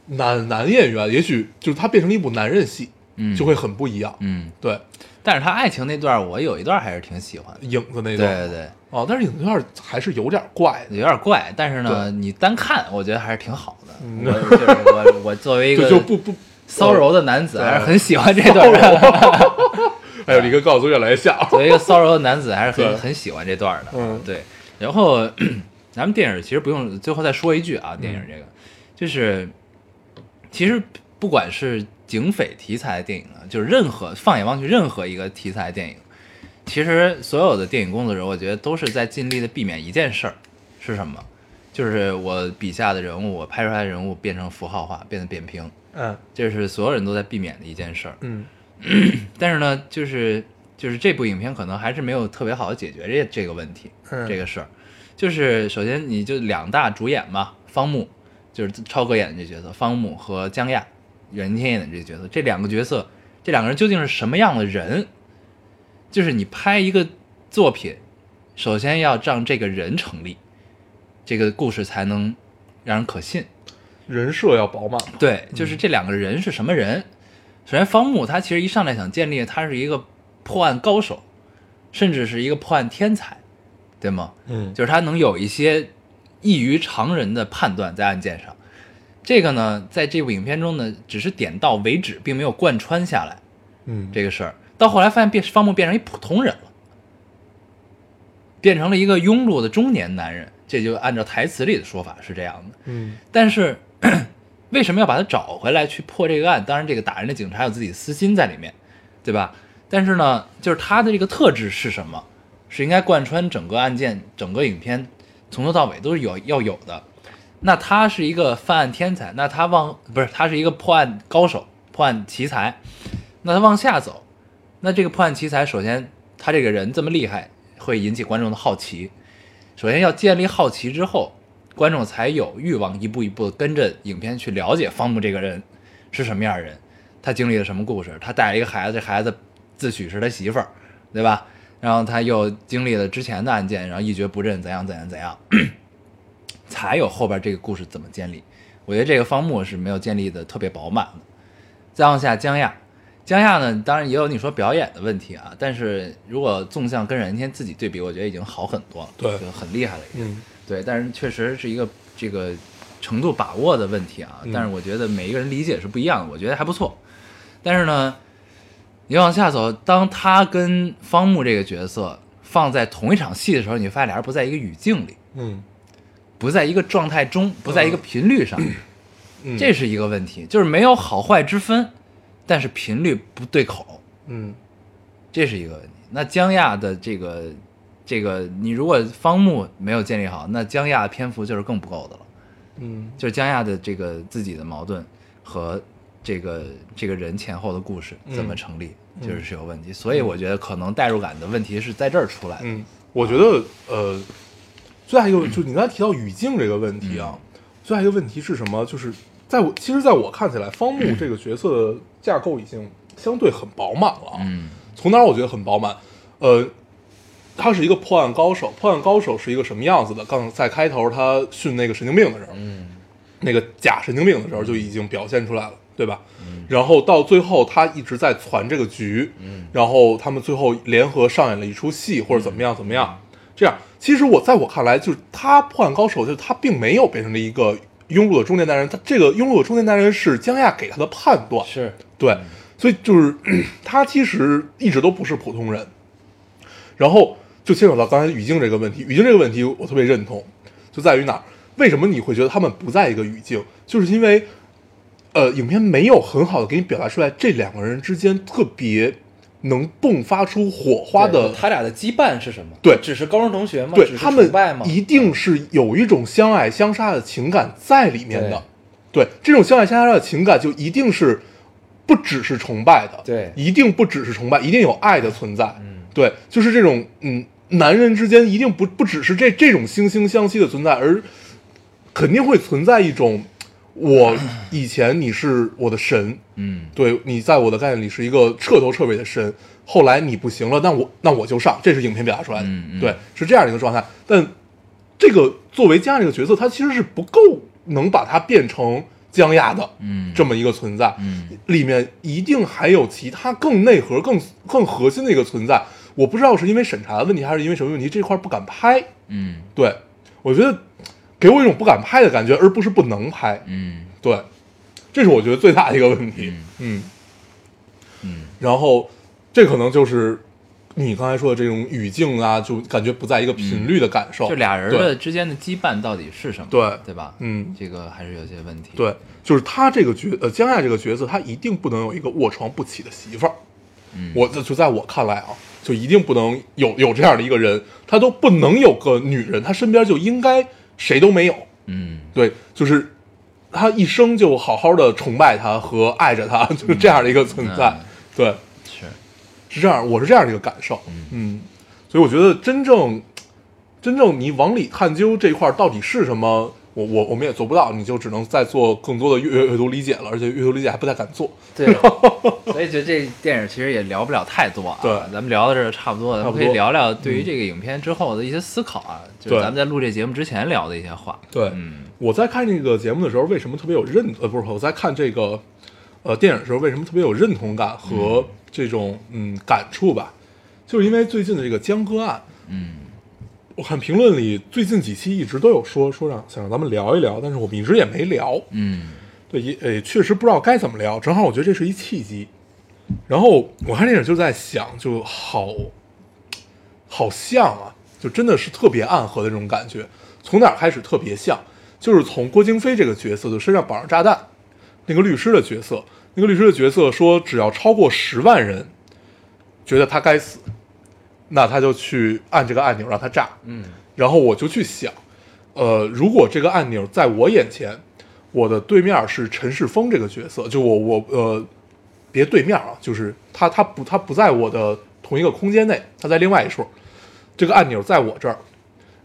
男男演员，也许就是他变成一部男人戏，嗯，就会很不一样。嗯，对，但是他爱情那段，我有一段还是挺喜欢的，影子那段，对对，哦，但是影子那段还是有点怪，有点怪，但是呢，你单看我觉得还是挺好的。嗯。我就是我我作为一个 就不不骚柔的男子，还是很喜欢这段的。哎呦，你跟高晓松越来越像。作为一个骚柔的男子，还是很很喜欢这段的。嗯。对。然后 咱们电影其实不用，最后再说一句啊，电影嗯这个。就是，其实不管是警匪题材的电影啊，就是任何放眼望去任何一个题材电影，其实所有的电影工作者，我觉得都是在尽力的避免一件事儿，是什么？就是我笔下的人物，我拍出来的人物变成符号化，变得扁平，嗯这是所有人都在避免的一件事儿。嗯 但是呢，就是就是这部影片可能还是没有特别好的解决这这个问题，嗯这个事儿。就是首先你就两大主演嘛，方木就是超哥演的这角色，方木和江亚，袁天演的这个角色，这两个角色，这两个人究竟是什么样的人？就是你拍一个作品，首先要让这个人成立，这个故事才能让人可信。人设要饱满。对，就是这两个人是什么人？首先，方木他其实一上来想建立他是一个破案高手，甚至是一个破案天才，对吗？嗯就是他能有一些异于常人的判断在案件上。这个呢，在这部影片中呢，只是点到为止，并没有贯穿下来嗯，这个事儿。到后来发现变方木变成一普通人了，变成了一个庸碌的中年男人，这就按照台词里的说法是这样的。嗯但是 为什么要把他找回来去破这个案？当然，这个打人的警察有自己的私心在里面，对吧？但是呢，就是他的这个特质是什么？是应该贯穿整个案件、整个影片从头到尾都是有要有的。那他是一个犯案天才，那他往不是他是一个破案高手、破案奇才，那他往下走，那这个破案奇才首先他这个人这么厉害，会引起观众的好奇。首先要建立好奇之后，观众才有欲望一步一步跟着影片去了解方木这个人是什么样的人，他经历了什么故事，他带了一个孩子，这孩子自诩是他媳妇儿，对吧？然后他又经历了之前的案件，然后一蹶不振，怎样怎样怎样，才有后边这个故事怎么建立。我觉得这个方木是没有建立的特别饱满的。再往下，江亚，江亚呢，当然也有你说表演的问题啊，但是如果纵向跟任天自己对比，我觉得已经好很多了，对就很厉害了已经。嗯对，但是确实是一个这个程度把握的问题啊。嗯但是我觉得每一个人理解是不一样的，我觉得还不错。但是呢，你往下走，当他跟方木这个角色放在同一场戏的时候，你发现俩人不在一个语境里，嗯不在一个状态中，不在一个频率上，嗯，这是一个问题，就是没有好坏之分，但是频率不对口。嗯这是一个问题。那江亚的这个这个，你如果方木没有建立好，那江亚的篇幅就是更不够的了。嗯就是江亚的这个自己的矛盾和这个这个人前后的故事怎么成立，嗯就是是有问题。所以我觉得可能代入感的问题是在这儿出来的。嗯，我觉得呃，最大一个就是你刚才提到语境这个问题啊，最大一个问题是什么？就是在我其实在我看起来，方木这个角色的架构已经相对很饱满了啊。嗯从哪儿我觉得很饱满？呃，他是一个破案高手，破案高手是一个什么样子的？刚在开头他训那个神经病的时候，嗯那个假神经病的时候就已经表现出来了，对吧？然后到最后他一直在攒这个局，嗯然后他们最后联合上演了一出戏，或者怎么样怎么样。这样，其实我在我看来，就是他破案高手，就是他并没有变成了一个庸碌的中年男人，他这个庸碌的中年男人是江亚给他的判断，是对，所以就是 他其实一直都不是普通人。然后就牵扯到刚才语境这个问题，语境这个问题我特别认同，就在于哪儿？为什么你会觉得他们不在一个语境？就是因为，呃，影片没有很好的给你表达出来这两个人之间特别能迸发出火花的他俩的羁绊是什么？对只是高中同学吗？对他们？一定是有一种相爱相杀的情感在里面的。对，这种相爱相杀的情感就一定是不只是崇拜的，对一定不只是崇拜，一定有爱的存在。嗯对，就是这种嗯，男人之间一定不不只是这这种惺惺相惜的存在，而肯定会存在一种我以前你是我的神，嗯。对你在我的概念里是一个彻头彻尾的神，后来你不行了，那我那我就上，这是影片表达出来的，嗯嗯。对，是这样的一个状态。但这个作为江亚这个角色，他其实是不够能把它变成江亚的，嗯。这么一个存在，嗯。里面一定还有其他更内核、更更核心的一个存在。我不知道是因为审查的问题，还是因为什么问题，这块不敢拍。嗯。对我觉得给我一种不敢拍的感觉，而不是不能拍。嗯对，这是我觉得最大的一个问题。嗯嗯然后这可能就是你刚才说的这种语境啊，就感觉不在一个频率的感受。就俩人的之间的羁绊到底是什么？对对吧？嗯这个还是有些问题。，对，就是他这个角呃江亚这个角色，他一定不能有一个卧床不起的媳妇儿。嗯我这就在我看来啊，就一定不能有有这样的一个人，他都不能有个女人，他身边就应该谁都没有。嗯对，就是他一生就好好的崇拜他和爱着他，就是这样的一个存在。嗯对，是，是这样，我是这样的一个感受。嗯，所以我觉得真正真正你往里探究这一块到底是什么，我我我们也做不到，你就只能再做更多的阅阅读理解了，而且阅读理解还不太敢做。对，所以觉得这电影其实也聊不了太多啊。对咱们聊到这儿差不多，咱们可以聊聊对于这个影片之后的一些思考啊，就是咱们在录这节目之前聊的一些话。对，嗯我在看这个节目的时候，为什么特别有认呃不是我在看这个呃电影的时候，为什么特别有认同感和这种嗯感触吧？就是因为最近的这个江歌案，嗯我看评论里最近几期一直都有说说让想让咱们聊一聊，但是我们一直也没聊。嗯对，也也确实不知道该怎么聊。正好我觉得这是一契机。然后我看电影就在想，就好，好像啊，就真的是特别暗合的这种感觉。从哪儿开始特别像？就是从郭京飞这个角色的身上绑上炸弹，那个律师的角色，那个律师的角色说，只要超过十万人觉得他该死，那他就去按这个按钮让它炸。嗯然后我就去想，呃，如果这个按钮在我眼前，我的对面是陈世峰这个角色，就我我呃，别对面啊，就是他他不他不在我的同一个空间内，他在另外一处，这个按钮在我这儿，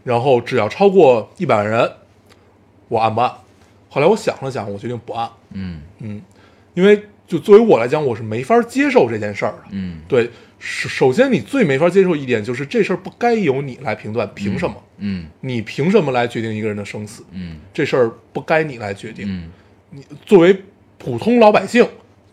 然后只要超过一百万人，我按不按？后来我想了想，我决定不按，嗯嗯，因为就作为我来讲，我是没法接受这件事儿的，嗯对，首首先你最没法接受一点就是这事儿不该由你来评断，凭什么？嗯你凭什么来决定一个人的生死？嗯这事儿不该你来决定。嗯你作为普通老百姓，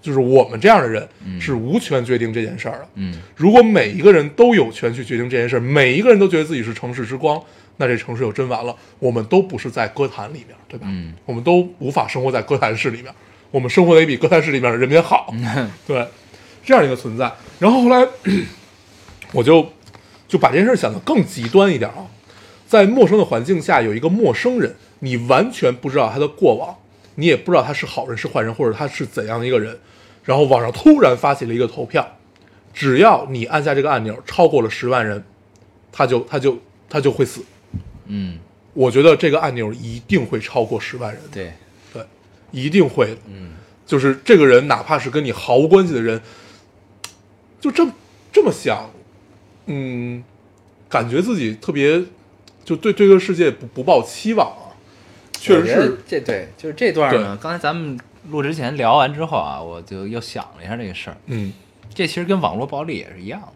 就是我们这样的人，嗯是无权决定这件事儿的。嗯如果每一个人都有权去决定这件事儿，每一个人都觉得自己是城市之光，那这城市就真完了。我们都不是在歌坛里面，对吧？嗯我们都无法生活在歌坛市里面，我们生活的也比歌坛市里面的人民好。对，这样一个存在。然后后来，我就就把这件事想得更极端一点啊，在陌生的环境下有一个陌生人，你完全不知道他的过往，你也不知道他是好人是坏人，或者他是怎样的一个人，然后网上突然发起了一个投票，只要你按下这个按钮超过了十万人，他就他就他就会死。嗯，我觉得这个按钮一定会超过十万人，对，对，一定会。嗯就是这个人，哪怕是跟你毫无关系的人，就这么这么想，嗯，感觉自己特别，就对对这个世界不不抱期望啊。确实是，这对，就是这段呢。刚才咱们录之前聊完之后啊，我就又想了一下这个事儿。嗯这其实跟网络暴力也是一样的，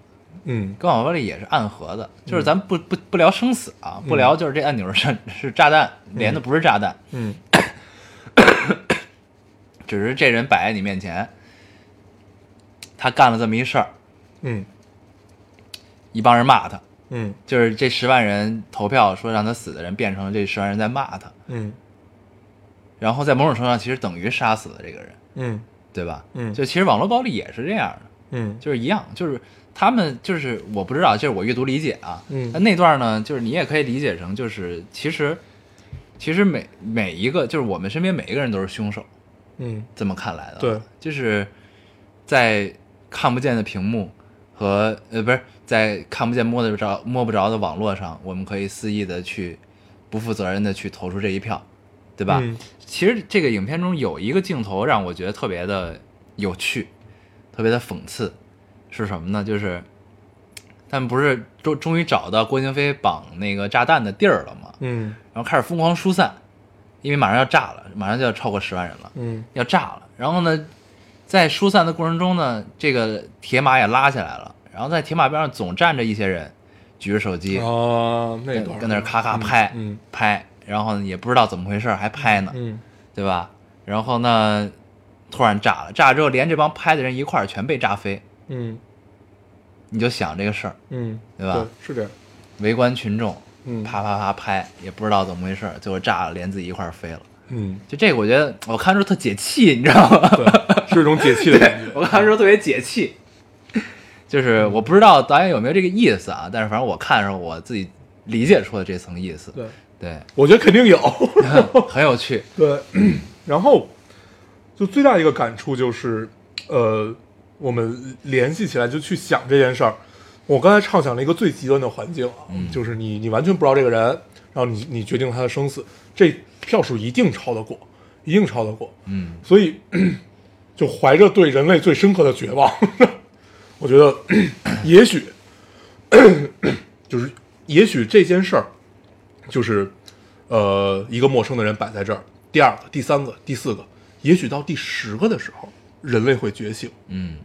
嗯跟网络暴力也是暗合的。就是咱们不不不聊生死啊，不聊就是这按钮是是炸弹连的不是炸弹，嗯 只是这人摆在你面前，他干了这么一事儿，嗯一帮人骂他，嗯就是这十万人投票说让他死的人变成了这十万人在骂他，嗯然后在某种程度上其实等于杀死了这个人，嗯对吧？嗯就其实网络暴力也是这样的，嗯就是一样，就是他们就是我不知道，就是我阅读理解啊。嗯那那段呢，就是你也可以理解成就是其实其实每每一个就是我们身边每一个人都是凶手，嗯这么看来的。对，就是在看不见的屏幕和呃不是在看不见摸得着摸不着的网络上，我们可以肆意的去不负责任的去投出这一票，对吧？嗯其实这个影片中有一个镜头让我觉得特别的有趣，特别的讽刺，是什么呢？就是他们不是终终于找到郭京飞绑那个炸弹的地儿了吗？嗯然后开始疯狂疏散，因为马上要炸了，马上就要超过十万人了，嗯要炸了。然后呢，在疏散的过程中呢，这个铁马也拉起来了，然后在铁马边上总站着一些人，举着手机，哦，那段跟跟那儿咔咔拍、嗯。拍，然后呢也不知道怎么回事还拍呢，嗯对吧？然后呢，突然炸了，炸了之后连这帮拍的人一块儿全被炸飞，嗯。你就想这个事儿，嗯，对吧？是这样，围观群众嗯。啪啪啪拍，也不知道怎么回事，最后炸了，连自己一块儿飞了。嗯，就这个，我觉得我看时候特解气，你知道吗？对，是一种解气的感觉。我看的时候特别解气。就是我不知道导演有没有这个意思啊，但是反正我看的时候，我自己理解出了这层意思。对，对，我觉得肯定有。很有趣。对，然后就最大一个感触就是，呃，我们联系起来就去想这件事儿。我刚才畅想了一个最极端的环境啊，嗯就是你你完全不知道这个人，然后你你决定他的生死，这票数一定超得过，一定超得过。嗯所以 就怀着对人类最深刻的绝望，我觉得 也许 就是也许这件事儿就是呃一个陌生的人摆在这儿，第二个、第三个、第四个，也许到第十个的时候，人类会觉醒，嗯，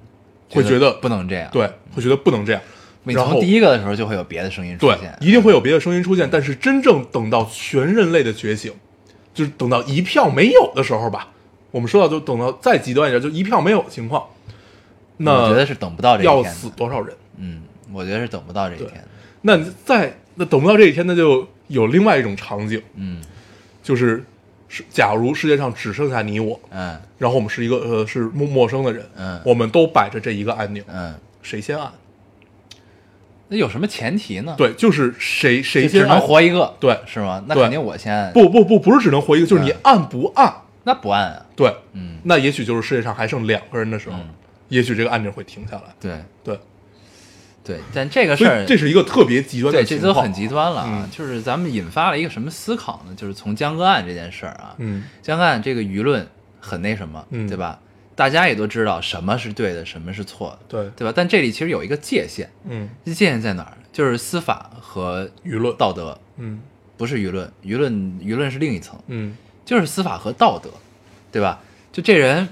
会觉得不能这样。，对，会觉得不能这样。你然后从第一个的时候就会有别的声音出对现，，一定会有别的声音出现，但是真正等到全人类的觉醒，就是等到一票没有的时候吧，我们说到就等到再极端一点，就一票没有的情况，那我觉得是等不到这一要天要。死多少人？嗯，我觉得是等不到这一天。那你在那等不到这一天，那就有另外一种场景，嗯就是是假如世界上只剩下你我，嗯然后我们是一个呃是陌陌生的人，嗯我们都摆着这一个按钮，嗯，谁先按？那有什么前提呢？，对，就是谁谁先只能？活一个，对是吗？那肯定我先。，不不不，不是只能活一个，就是你嗯按不按？那不按啊。对，嗯，那也许就是世界上还剩两个人的时候，嗯也许这个按钮会停下来。对对，对，但这个事儿这是一个特别极端的对，情况。这都很极端了啊！嗯就是咱们引发了一个什么思考呢？就是从江歌案这件事儿啊，嗯江歌案这个舆论很那什么，嗯对吧？大家也都知道什么是对的，什么是错的，对，对吧？但这里其实有一个界限，嗯，这界限在哪儿？就是司法和舆论，道德，嗯。不是舆论，舆论舆论是另一层，嗯。就是司法和道德，对吧？就这人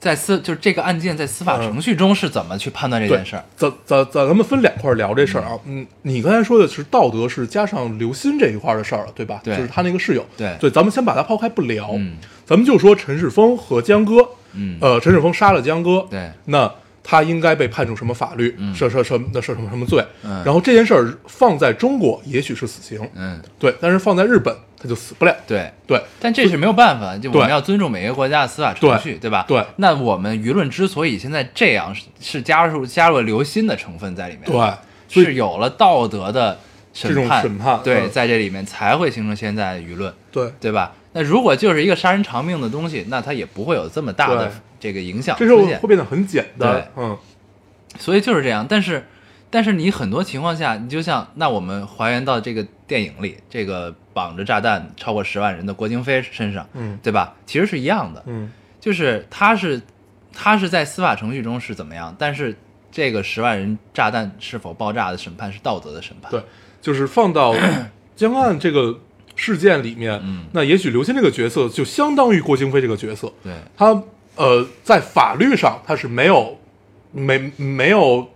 在司，就是这个案件在司法程序中是怎么去判断这件事儿？咱咱咱咱们分两块聊这事儿啊。嗯，你刚才说的是道德是加上刘鑫这一块的事儿了，对吧？对就是他那个室友。对对，咱们先把它抛开不聊，嗯咱们就说陈世峰和江歌。嗯呃，陈世峰杀了江歌，对，那他应该被判处什么法律？嗯是是什么？那是什么什么罪？嗯然后这件事儿放在中国也许是死刑，嗯，对，但是放在日本他就死不了。对。对，但这是没有办法，就我们要尊重每个国家的司法程序，对吧？对那我们舆论之所以现在这样，是是加入加入了留心的成分在里面，对，是有了道德的审判，审判对，嗯在这里面才会形成现在的舆论，对，对吧？那如果就是一个杀人偿命的东西，那它也不会有这么大的这个影响这时候会，变得很简单。嗯，所以就是这样。但是，但是你很多情况下，你就像那我们还原到这个电影里，这个绑着炸弹超过十万人的郭京飞身上，嗯。对吧？其实是一样的，嗯。就是他是他是在司法程序中是怎么样，但是这个十万人炸弹是否爆炸的审判是道德的审判，对，就是放到 江岸这个事件里面，嗯。那也许刘鑫这个角色就相当于郭京飞这个角色，对。他呃在法律上他是没有没没有，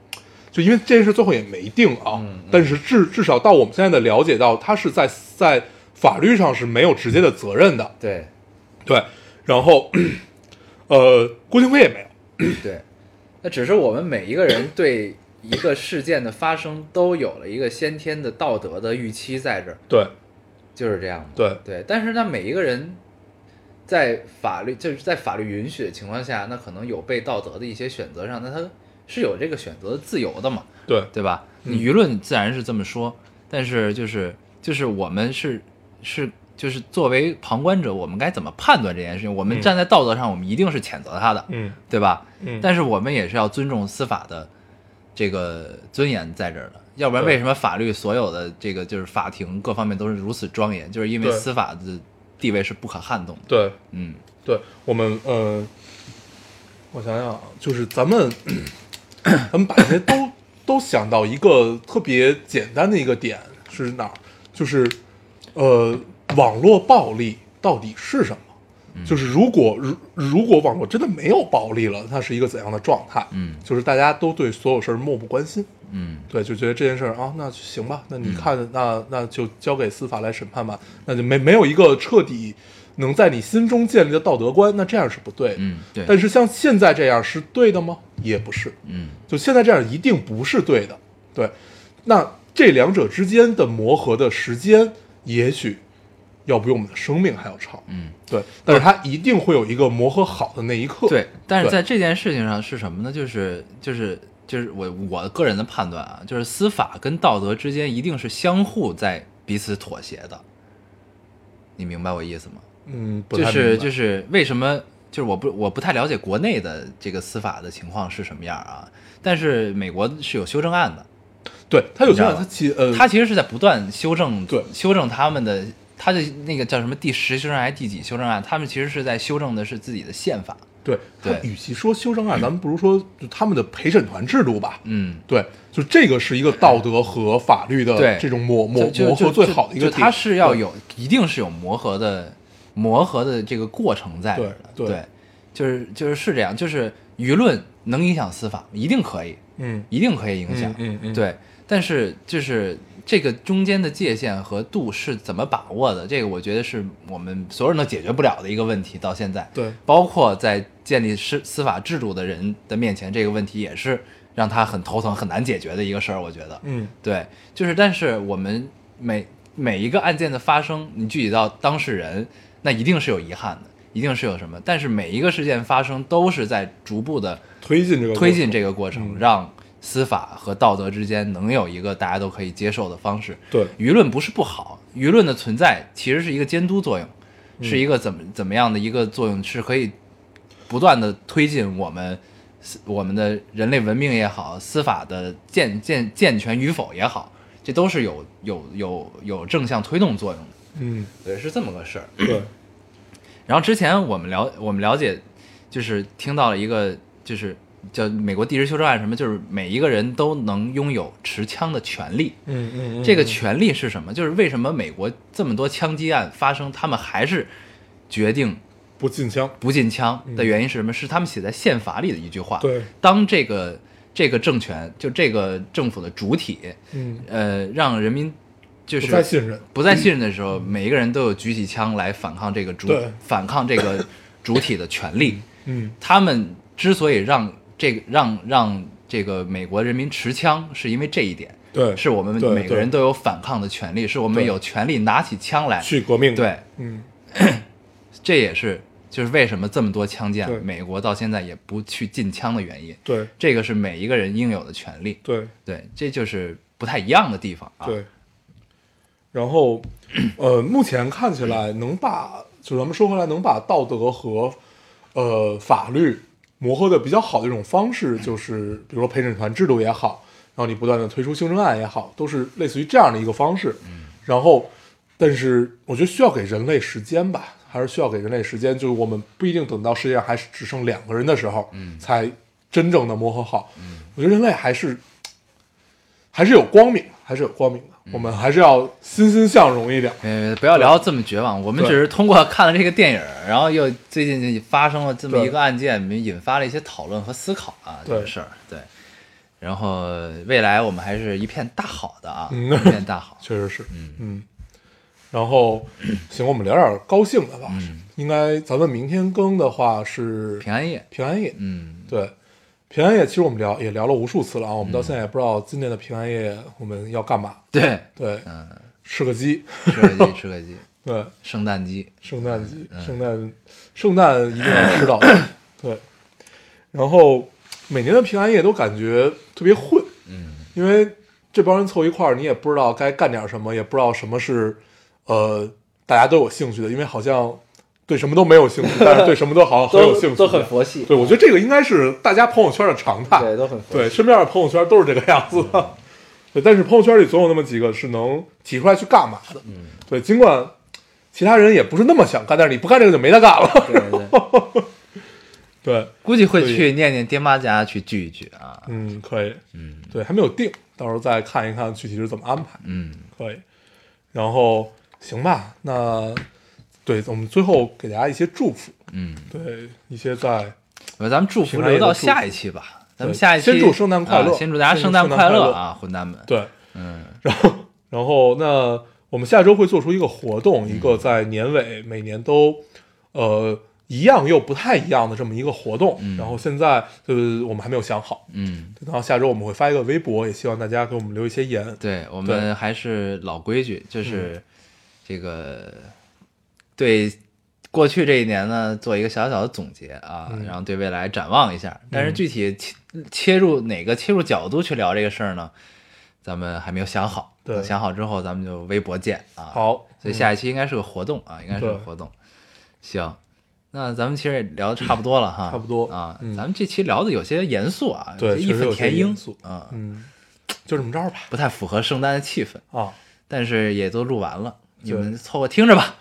就因为这件事最后也没定啊，但是至至少到我们现在的了解到，他是在在法律上是没有直接的责任的，对。对，然后 呃郭京飞也没有，对，那只是我们每一个人对一个事件的发生都有了一个先天的道德的预期在这儿，对。就是这样的。对。对，但是呢，每一个人在法律就是在法律允许的情况下，那可能有被道德的一些选择上，那他是有这个选择的自由的嘛，对对吧？嗯你舆论自然是这么说，但是就是就是我们是是就是作为旁观者，我们该怎么判断这件事情？我们嗯站在道德上，我们一定是谴责他的，嗯对吧？嗯，但是我们也是要尊重司法的这个尊严在这儿的，要不然为什么法律所有的这个就是法庭各方面都是如此庄严？就是因为司法的地位是不可撼动的。对嗯对，我们呃，我想想啊，就是咱们咱们把这些都都想到一个特别简单的一个点是哪儿？就是呃，网络暴力到底是什么？就是如果如如果网络真的没有暴力了，它是一个怎样的状态？嗯就是大家都对所有事儿漠不关心，嗯对，就觉得这件事儿啊，那行吧，那你看，那那就交给司法来审判吧，那就没没有一个彻底能在你心中建立的道德观，那这样是不对的。嗯，对，但是像现在这样是对的吗？也不是，嗯就现在这样一定不是对的。对，那这两者之间的磨合的时间，也许要比我们的生命还要长。嗯。对，但是它一定会有一个磨合好的那一刻。对，但是在这件事情上是什么呢？就是就是就是我我个人的判断啊，就是司法跟道德之间一定是相互在彼此妥协的。你明白我意思吗？嗯，不就是就是为什么就是我不我不太了解国内的这个司法的情况是什么样啊？但是美国是有修正案的，对他有些它你知道吧其呃，他其实是在不断修正对修正他们的。他的那个叫什么第十修正案第几修正案？他们其实是在修正的是自己的宪法。对，它对与其说修正案，咱们不如说就他们的陪审团制度吧。嗯，对，就这个是一个道德和法律的这种磨磨磨合最好的一个点。就就它是要有，一定是有磨合的磨合的这个过程在。对对就是就是是这样，就是舆论能影响司法，一定可以，嗯一定可以影响。嗯嗯嗯对，但是就是这个中间的界限和度是怎么把握的？这个我觉得是我们所有人都解决不了的一个问题。到现在，对包括在建立司司法制度的人的面前，这个问题也是让他很头疼、很难解决的一个事儿。我觉得，嗯对，就是但是我们每每一个案件的发生，你具体到当事人，那一定是有遗憾的，一定是有什么。但是每一个事件发生都是在逐步的推进这个推进过程这个过程，嗯让司法和道德之间能有一个大家都可以接受的方式。对舆论不是不好，舆论的存在其实是一个监督作用，嗯是一个怎么怎么样的一个作用，是可以不断的推进我们我们的人类文明也好，司法的健健健全与否也好，这都是有有有有正向推动作用的。嗯对，是这么个事儿。对然后之前我们了我们了解，就是听到了一个就是叫美国地质修正案什么，就是每一个人都能拥有持枪的权利。嗯嗯嗯这个权利是什么？就是为什么美国这么多枪击案发生，他们还是决定不禁枪不禁枪的原因是什么？是他们写在宪法里的一句话。对当这个这个政权就这个政府的主体，嗯呃，让人民就是不再信任。不再信任的时候，每一个人都有举起枪来反抗这个主对。反抗这个 主体的权利。嗯。他们之所以让这个让让这个美国人民持枪，是因为这一点，对。是我们每个人都有反抗的权利，是我们有权利拿起枪来。去革命。对，嗯。这也是就是为什么这么多枪击案对，美国到现在也不去禁枪的原因。对。这个是每一个人应有的权利。对。对，这就是不太一样的地方啊。对，然后呃，目前看起来能把就咱们说回来，能把道德和呃法律磨合的比较好的一种方式，就是比如说陪审团制度也好，然后你不断的推出修正案也好，都是类似于这样的一个方式。然后，但是我觉得需要给人类时间吧，还是需要给人类时间，就是我们不一定等到世界上还是只剩两个人的时候，嗯，才真正的磨合好。嗯，我觉得人类还是还是有光明，还是有光明的。我们还是要欣欣向荣一点。呃，不要聊这么绝望，我们只是通过看了这个电影，然后又最近发生了这么一个案件，引发了一些讨论和思考啊，这个事儿。对，然后未来我们还是一片大好的啊，嗯一片大好。确实是，嗯然后，行，我们聊点高兴的吧。应该咱们明天更的话是平安夜，平安夜，嗯，对，平安夜其实我们聊也聊了无数次了啊，我们到现在也不知道今年的平安夜我们要干嘛。对，对，吃个鸡，吃个鸡，吃个鸡，对，圣诞鸡，圣诞鸡，圣诞，圣诞一定要吃到，对。然后每年的平安夜都感觉特别混，嗯，因为这帮人凑一块儿，你也不知道该干点什么，也不知道什么是呃大家都有兴趣的，因为好像对什么都没有兴趣，但是对什么都好像 很有兴趣，都很。佛系，对，我觉得这个应该是大家朋友圈的常态。对，都很佛系对，身边的朋友圈都是这个样子的。对，但是朋友圈里总有那么几个是能提出来去干嘛的。嗯，对，尽管其他人也不是那么想干，但是你不干这个就没得干了。对对，对，估计会去念念爹妈家去聚一聚啊。嗯，可以。嗯对，还没有定，到时候再看一看具体是怎么安排。嗯，可以。然后行吧，那对我们最后给大家一些祝福。嗯，对，一些在那咱们祝福留到下一期吧。咱们下一期先祝圣诞快乐啊先祝大家圣诞快乐啊，混蛋们。对，嗯，然后然后那我们下周会做出一个活动，一个在年尾每年都呃一样又不太一样的这么一个活动。嗯然后现在呃我们还没有想好，嗯，然后下周我们会发一个微博，也希望大家给我们留一些言。对我们还是老规矩，就是这个对过去这一年呢做一个小小的总结啊，嗯然后对未来展望一下。但是具体切切入哪个切入角度去聊这个事儿呢，咱们还没有想好。想好之后咱们就微博见啊。，好，所以下一期应该是个活动啊，应该是个活动。行。那咱们其实也聊的差不多了哈，差不多啊。嗯咱们这期聊的有些严肃啊，义愤填膺啊，嗯，就这么着吧。不太符合圣诞的气氛。啊，但是也都录完了，你们凑合听着吧。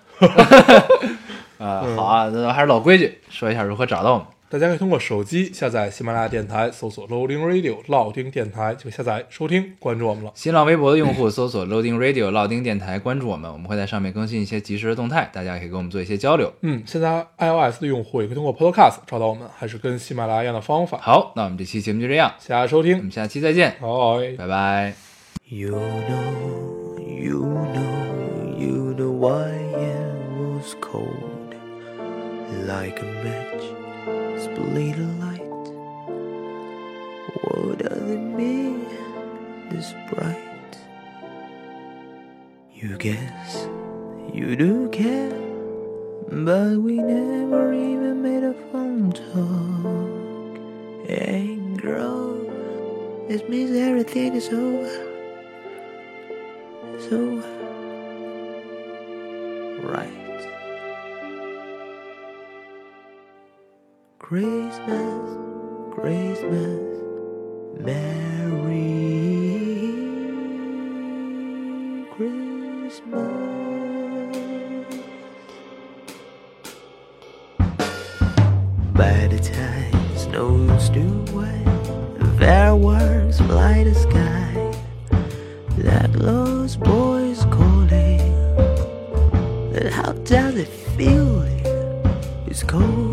啊、嗯好啊，那还是老规矩，说一下如何找到我们。大家可以通过手机下载喜马拉雅电台，搜索 Loading Radio 老丁电台，就下载收听，关注我们了。新浪微博的用户搜索 Loading Radio 老丁电台，关注我们，我们会在上面更新一些及时的动态，大家可以跟我们做一些交流。嗯，现在 iOS 的用户也可以通过 Podcast 找到我们，还是跟喜马拉雅一样的方法。好，那我们这期节目就这样，谢谢大家收听我们，下期再见，拜。拜拜。You know, you know, you know why was cold like a match, split a light. What does it mean, this bright? You guess you do care, but we never even made a phone talk. And girl, this means everything is over. So right. Christmas, Christmas, Merry Christmas. By the time snow's due wet, fireworks fly the sky. That lost boy's calling. How does it feel? It's cold,